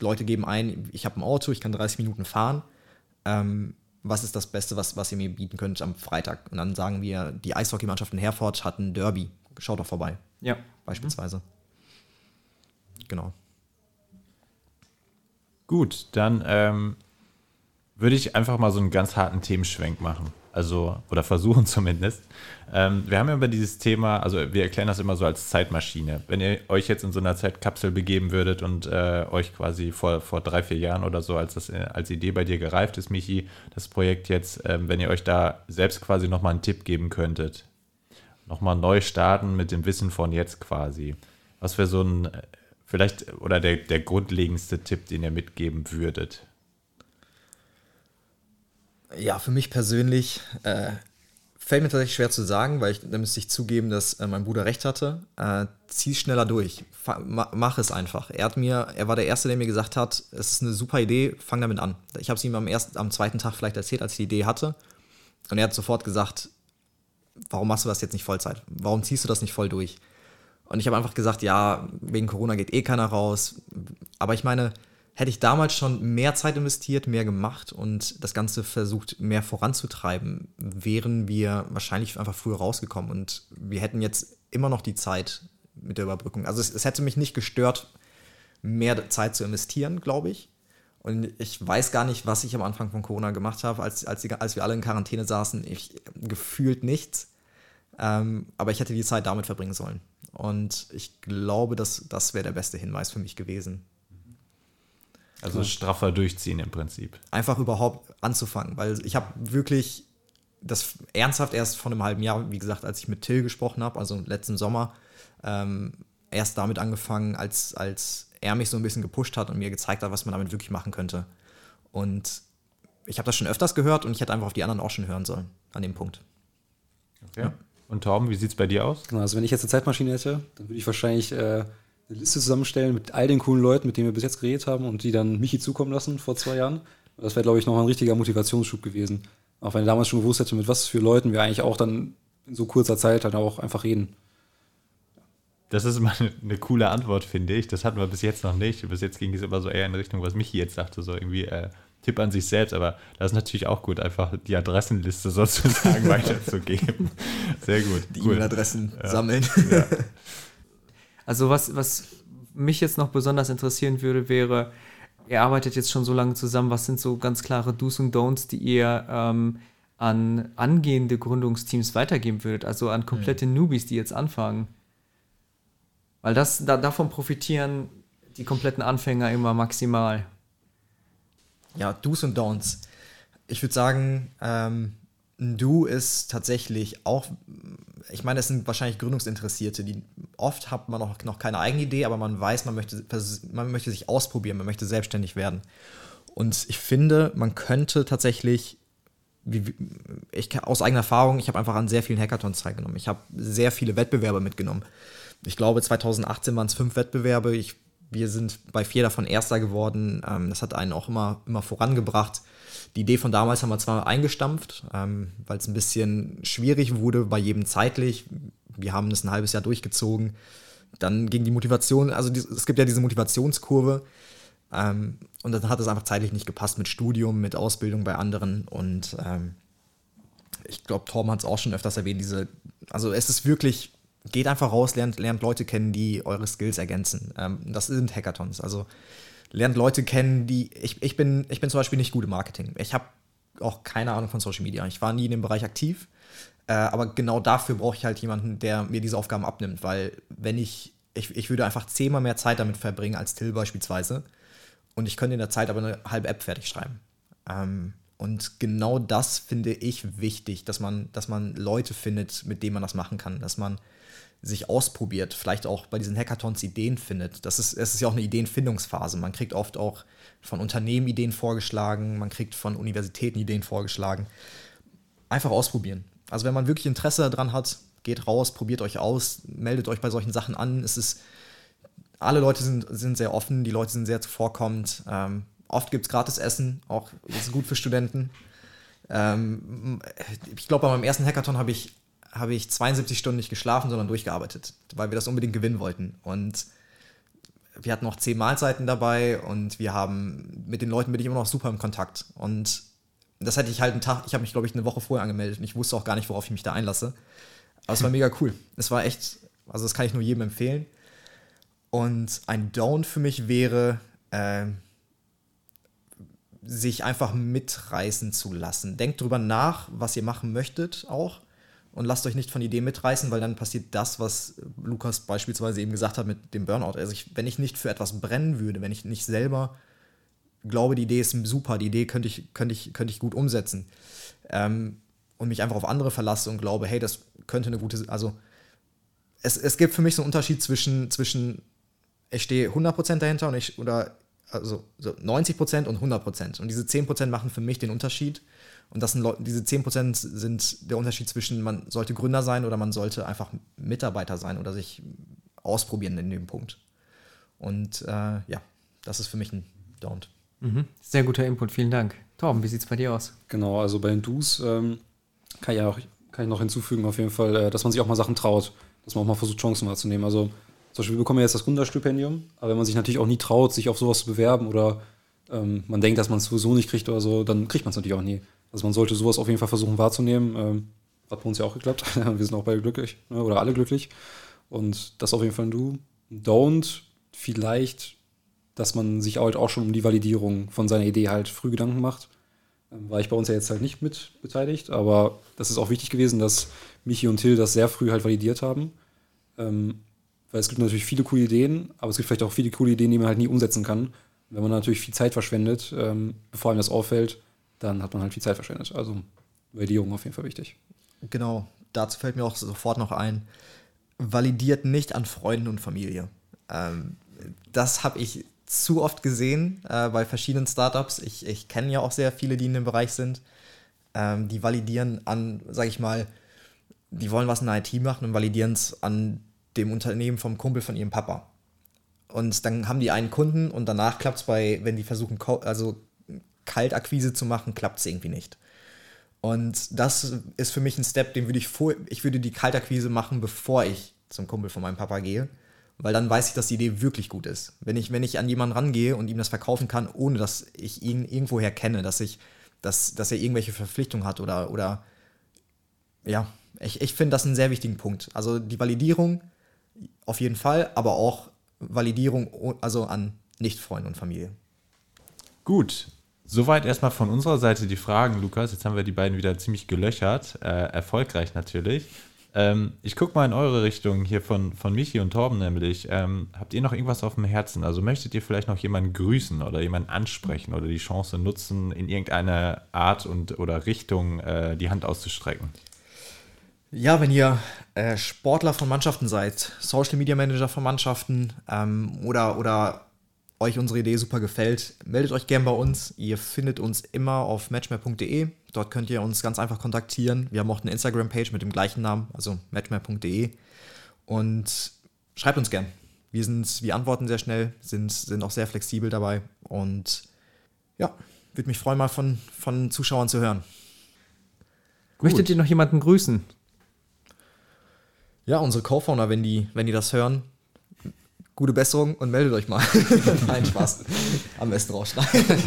Leute geben ein, ich habe ein Auto, ich kann 30 Minuten fahren. Ähm, was ist das Beste, was, was ihr mir bieten könnt am Freitag? Und dann sagen wir, die Eishockeymannschaft in Herford hat ein Derby. Schaut doch vorbei. Ja. Beispielsweise. Mhm. Genau. Gut, dann ähm, würde ich einfach mal so einen ganz harten Themenschwenk machen. Also, oder versuchen zumindest. Ähm, wir haben ja über dieses Thema, also wir erklären das immer so als Zeitmaschine. Wenn ihr euch jetzt in so einer Zeitkapsel begeben würdet und äh, euch quasi vor, vor drei, vier Jahren oder so, als das äh, als Idee bei dir gereift ist, Michi, das Projekt jetzt, ähm, wenn ihr euch da selbst quasi nochmal einen Tipp geben könntet, nochmal neu starten mit dem Wissen von jetzt quasi. Was wäre so ein, vielleicht, oder der, der grundlegendste Tipp, den ihr mitgeben würdet? Ja, für mich persönlich äh, fällt mir tatsächlich schwer zu sagen, weil ich, da müsste ich zugeben, dass äh, mein Bruder recht hatte. Äh, zieh schneller durch. Fa ma mach es einfach. Er hat mir, er war der Erste, der mir gesagt hat, es ist eine super Idee, fang damit an. Ich habe es ihm am, ersten, am zweiten Tag vielleicht erzählt, als ich die Idee hatte. Und er hat sofort gesagt, warum machst du das jetzt nicht Vollzeit? Warum ziehst du das nicht voll durch? Und ich habe einfach gesagt, ja, wegen Corona geht eh keiner raus. Aber ich meine, hätte ich damals schon mehr Zeit investiert, mehr gemacht und das Ganze versucht, mehr voranzutreiben, wären wir wahrscheinlich einfach früher rausgekommen und wir hätten jetzt immer noch die Zeit mit der Überbrückung. Also es, es hätte mich nicht gestört, mehr Zeit zu investieren, glaube ich. Und ich weiß gar nicht, was ich am Anfang von Corona gemacht habe, als, als, die, als wir alle in Quarantäne saßen. Ich gefühlt nichts. Ähm, aber ich hätte die Zeit damit verbringen sollen. Und ich glaube, dass das wäre der beste Hinweis für mich gewesen. Also straffer durchziehen im Prinzip. Einfach überhaupt anzufangen, weil ich habe wirklich das ernsthaft erst vor einem halben Jahr, wie gesagt, als ich mit Till gesprochen habe, also letzten Sommer, ähm, erst damit angefangen, als, als er mich so ein bisschen gepusht hat und mir gezeigt hat, was man damit wirklich machen könnte. Und ich habe das schon öfters gehört und ich hätte einfach auf die anderen auch schon hören sollen an dem Punkt. Okay. Ja. Und Torben, wie sieht es bei dir aus? Genau, also wenn ich jetzt eine Zeitmaschine hätte, dann würde ich wahrscheinlich äh, eine Liste zusammenstellen mit all den coolen Leuten, mit denen wir bis jetzt geredet haben und die dann Michi zukommen lassen vor zwei Jahren. Das wäre, glaube ich, noch ein richtiger Motivationsschub gewesen. Auch wenn er damals schon gewusst hätte, mit was für Leuten wir eigentlich auch dann in so kurzer Zeit halt auch einfach reden. Das ist mal eine, coole Antwort, finde ich. Das hatten wir bis jetzt noch nicht. Bis jetzt ging es immer so eher in Richtung, was Michi jetzt sagte, so irgendwie äh, Tipp an sich selbst. Aber das ist natürlich auch gut, einfach die Adressenliste sozusagen weiterzugeben. Sehr gut. Die cool. E-Mail-Adressen ja. sammeln. Ja. Also was, was mich jetzt noch besonders interessieren würde, wäre, ihr arbeitet jetzt schon so lange zusammen, was sind so ganz klare Do's und Don'ts, die ihr ähm, an angehende Gründungsteams weitergeben würdet, also an komplette mhm. Newbies, die jetzt anfangen? Weil das, da, davon profitieren die kompletten Anfänger immer maximal. Ja, Do's und Don'ts. Ich würde sagen, ähm, ein Do ist tatsächlich auch ich meine, das sind wahrscheinlich Gründungsinteressierte, die oft hat man noch, noch keine eigene Idee, aber man weiß, man möchte, man möchte sich ausprobieren, man möchte selbstständig werden. Und ich finde, man könnte tatsächlich, wie, ich, aus eigener Erfahrung, ich habe einfach an sehr vielen Hackathons teilgenommen. Ich habe sehr viele Wettbewerbe mitgenommen. Ich glaube, 2018 waren es fünf Wettbewerbe. Ich, wir sind bei vier davon Erster geworden. Ähm, das hat einen auch immer, immer vorangebracht. Die Idee von damals haben wir zwar eingestampft, ähm, weil es ein bisschen schwierig wurde, bei jedem zeitlich. Wir haben das ein halbes Jahr durchgezogen. Dann ging die Motivation, also die, es gibt ja diese Motivationskurve. Ähm, und dann hat es einfach zeitlich nicht gepasst mit Studium, mit Ausbildung bei anderen. Und ähm, ich glaube, Torben hat es auch schon öfters erwähnt, diese, also es ist wirklich, geht einfach raus, lernt, lernt Leute kennen, die eure Skills ergänzen. Ähm, das sind Hackathons. Also lernt Leute kennen, die. Ich, ich, bin, ich bin zum Beispiel nicht gut im Marketing. Ich habe auch keine Ahnung von Social Media. Ich war nie in dem Bereich aktiv. Äh, aber genau dafür brauche ich halt jemanden, der mir diese Aufgaben abnimmt. Weil, wenn ich. Ich, ich würde einfach zehnmal mehr Zeit damit verbringen als Till beispielsweise. Und ich könnte in der Zeit aber eine halbe App fertig schreiben. Ähm, und genau das finde ich wichtig, dass man, dass man Leute findet, mit denen man das machen kann. Dass man sich ausprobiert, vielleicht auch bei diesen Hackathons Ideen findet. Das ist, es ist ja auch eine Ideenfindungsphase. Man kriegt oft auch von Unternehmen Ideen vorgeschlagen, man kriegt von Universitäten Ideen vorgeschlagen. Einfach ausprobieren. Also wenn man wirklich Interesse daran hat, geht raus, probiert euch aus, meldet euch bei solchen Sachen an. Es ist, alle Leute sind, sind sehr offen, die Leute sind sehr zuvorkommend. Ähm, oft gibt es gratis Essen, auch ist gut für Studenten. Ähm, ich glaube, bei meinem ersten Hackathon habe ich, hab ich 72 Stunden nicht geschlafen, sondern durchgearbeitet, weil wir das unbedingt gewinnen wollten. Und wir hatten noch zehn Mahlzeiten dabei und wir haben mit den Leuten bin ich immer noch super im Kontakt. Und das hätte ich halt einen Tag, ich habe mich, glaube ich, eine Woche vorher angemeldet und ich wusste auch gar nicht, worauf ich mich da einlasse. Aber es war mega cool. Es war echt, also das kann ich nur jedem empfehlen. Und ein Down für mich wäre, äh, sich einfach mitreißen zu lassen. Denkt drüber nach, was ihr machen möchtet auch und lasst euch nicht von Ideen mitreißen, weil dann passiert das, was Lukas beispielsweise eben gesagt hat mit dem Burnout. Also ich, wenn ich nicht für etwas brennen würde, wenn ich nicht selber glaube, die Idee ist super, die Idee könnte ich, könnte ich, könnte ich gut umsetzen ähm, und mich einfach auf andere verlasse und glaube, hey, das könnte eine gute, also es, es gibt für mich so einen Unterschied zwischen, zwischen ich stehe 100% dahinter und ich, oder also so 90% und 100%. Und diese 10% machen für mich den Unterschied. Und das sind diese 10% sind der Unterschied zwischen, man sollte Gründer sein oder man sollte einfach Mitarbeiter sein oder sich ausprobieren in dem Punkt. Und äh, ja, das ist für mich ein Don't. Mhm. Sehr guter Input, vielen Dank. Torben, wie sieht es bei dir aus? Genau, also bei den Do's ähm, kann, ich auch, kann ich noch hinzufügen, auf jeden Fall, äh, dass man sich auch mal Sachen traut, dass man auch mal versucht, Chancen wahrzunehmen. Also zum Beispiel, wir bekommen ja jetzt das Gründerstipendium, aber wenn man sich natürlich auch nie traut, sich auf sowas zu bewerben oder ähm, man denkt, dass man es sowieso nicht kriegt oder so, dann kriegt man es natürlich auch nie. Also man sollte sowas auf jeden Fall versuchen wahrzunehmen. Ähm, hat bei uns ja auch geklappt. wir sind auch beide glücklich ne? oder alle glücklich. Und das auf jeden Fall ein Do. Don't vielleicht, dass man sich halt auch schon um die Validierung von seiner Idee halt früh Gedanken macht. Ähm, war ich bei uns ja jetzt halt nicht mit beteiligt, aber das ist auch wichtig gewesen, dass Michi und Till das sehr früh halt validiert haben. Ähm, weil es gibt natürlich viele coole Ideen, aber es gibt vielleicht auch viele coole Ideen, die man halt nie umsetzen kann. Wenn man natürlich viel Zeit verschwendet, ähm, bevor einem das auffällt, dann hat man halt viel Zeit verschwendet. Also Validierung auf jeden Fall wichtig. Genau, dazu fällt mir auch sofort noch ein, validiert nicht an Freunden und Familie. Ähm, das habe ich zu oft gesehen äh, bei verschiedenen Startups. Ich, ich kenne ja auch sehr viele, die in dem Bereich sind. Ähm, die validieren an, sage ich mal, die wollen was in der IT machen und validieren es an dem Unternehmen vom Kumpel von ihrem Papa. Und dann haben die einen Kunden und danach klappt es bei, wenn die versuchen, also Kaltakquise zu machen, klappt es irgendwie nicht. Und das ist für mich ein Step, den würde ich vor, ich würde die Kaltakquise machen, bevor ich zum Kumpel von meinem Papa gehe, weil dann weiß ich, dass die Idee wirklich gut ist. Wenn ich, wenn ich an jemanden rangehe und ihm das verkaufen kann, ohne dass ich ihn irgendwoher kenne, dass ich, dass, dass er irgendwelche Verpflichtungen hat oder, oder ja, ich, ich finde das einen sehr wichtigen Punkt. Also die Validierung auf jeden Fall, aber auch Validierung also an Nicht-Freunde und Familie. Gut, Soweit erstmal von unserer Seite die Fragen, Lukas. Jetzt haben wir die beiden wieder ziemlich gelöchert. Äh, erfolgreich natürlich. Ähm, ich gucke mal in eure Richtung hier von, von Michi und Torben nämlich. Ähm, habt ihr noch irgendwas auf dem Herzen? Also möchtet ihr vielleicht noch jemanden grüßen oder jemanden ansprechen oder die Chance nutzen, in irgendeiner Art und oder Richtung äh, die Hand auszustrecken? Ja, wenn ihr äh, Sportler von Mannschaften seid, Social Media Manager von Mannschaften ähm, oder, oder euch unsere Idee super gefällt, meldet euch gern bei uns. Ihr findet uns immer auf matchmap.de. Dort könnt ihr uns ganz einfach kontaktieren. Wir haben auch eine Instagram-Page mit dem gleichen Namen, also matchmap.de. Und schreibt uns gern. Wir, sind, wir antworten sehr schnell, sind, sind auch sehr flexibel dabei. Und ja, würde mich freuen, mal von, von Zuschauern zu hören. Gut. Möchtet ihr noch jemanden grüßen? Ja, unsere Co-Founder, wenn die, wenn die das hören, gute Besserung und meldet euch mal. Nein, Spaß. Am besten rausschneiden.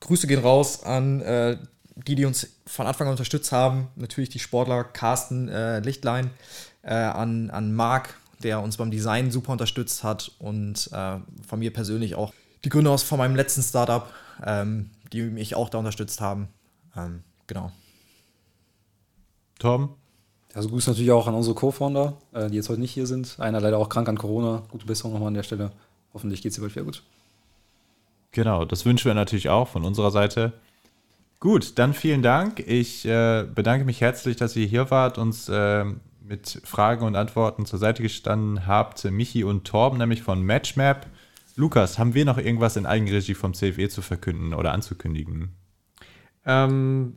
Grüße gehen raus an äh, die, die uns von Anfang an unterstützt haben. Natürlich die Sportler Carsten äh, Lichtlein, äh, an, an Marc, der uns beim Design super unterstützt hat und äh, von mir persönlich auch die Gründer aus von meinem letzten Startup, ähm, die mich auch da unterstützt haben. Ähm, genau. Tom? Also Grüße natürlich auch an unsere Co-Founder, äh, die jetzt heute nicht hier sind. Einer leider auch krank an Corona. Gute Besserung nochmal an der Stelle. Hoffentlich geht es dir bald wieder gut. Genau, das wünschen wir natürlich auch von unserer Seite. Gut, dann vielen Dank. Ich äh, bedanke mich herzlich, dass ihr hier wart, uns äh, mit Fragen und Antworten zur Seite gestanden habt. Michi und Torben, nämlich von Matchmap. Lukas, haben wir noch irgendwas in Eigenregie vom CFE zu verkünden oder anzukündigen? Ähm,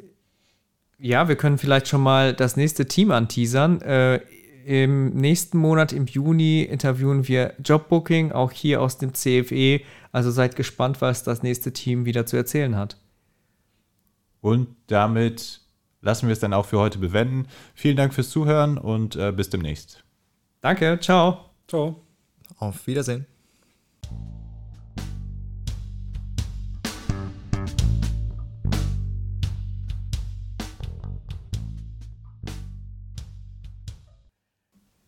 ja, wir können vielleicht schon mal das nächste Team anteasern. Äh, Im nächsten Monat, im Juni, interviewen wir Jobbooking, auch hier aus dem CFE. Also seid gespannt, was das nächste Team wieder zu erzählen hat. Und damit lassen wir es dann auch für heute bewenden. Vielen Dank fürs Zuhören und äh, bis demnächst. Danke, ciao. Ciao. Auf Wiedersehen.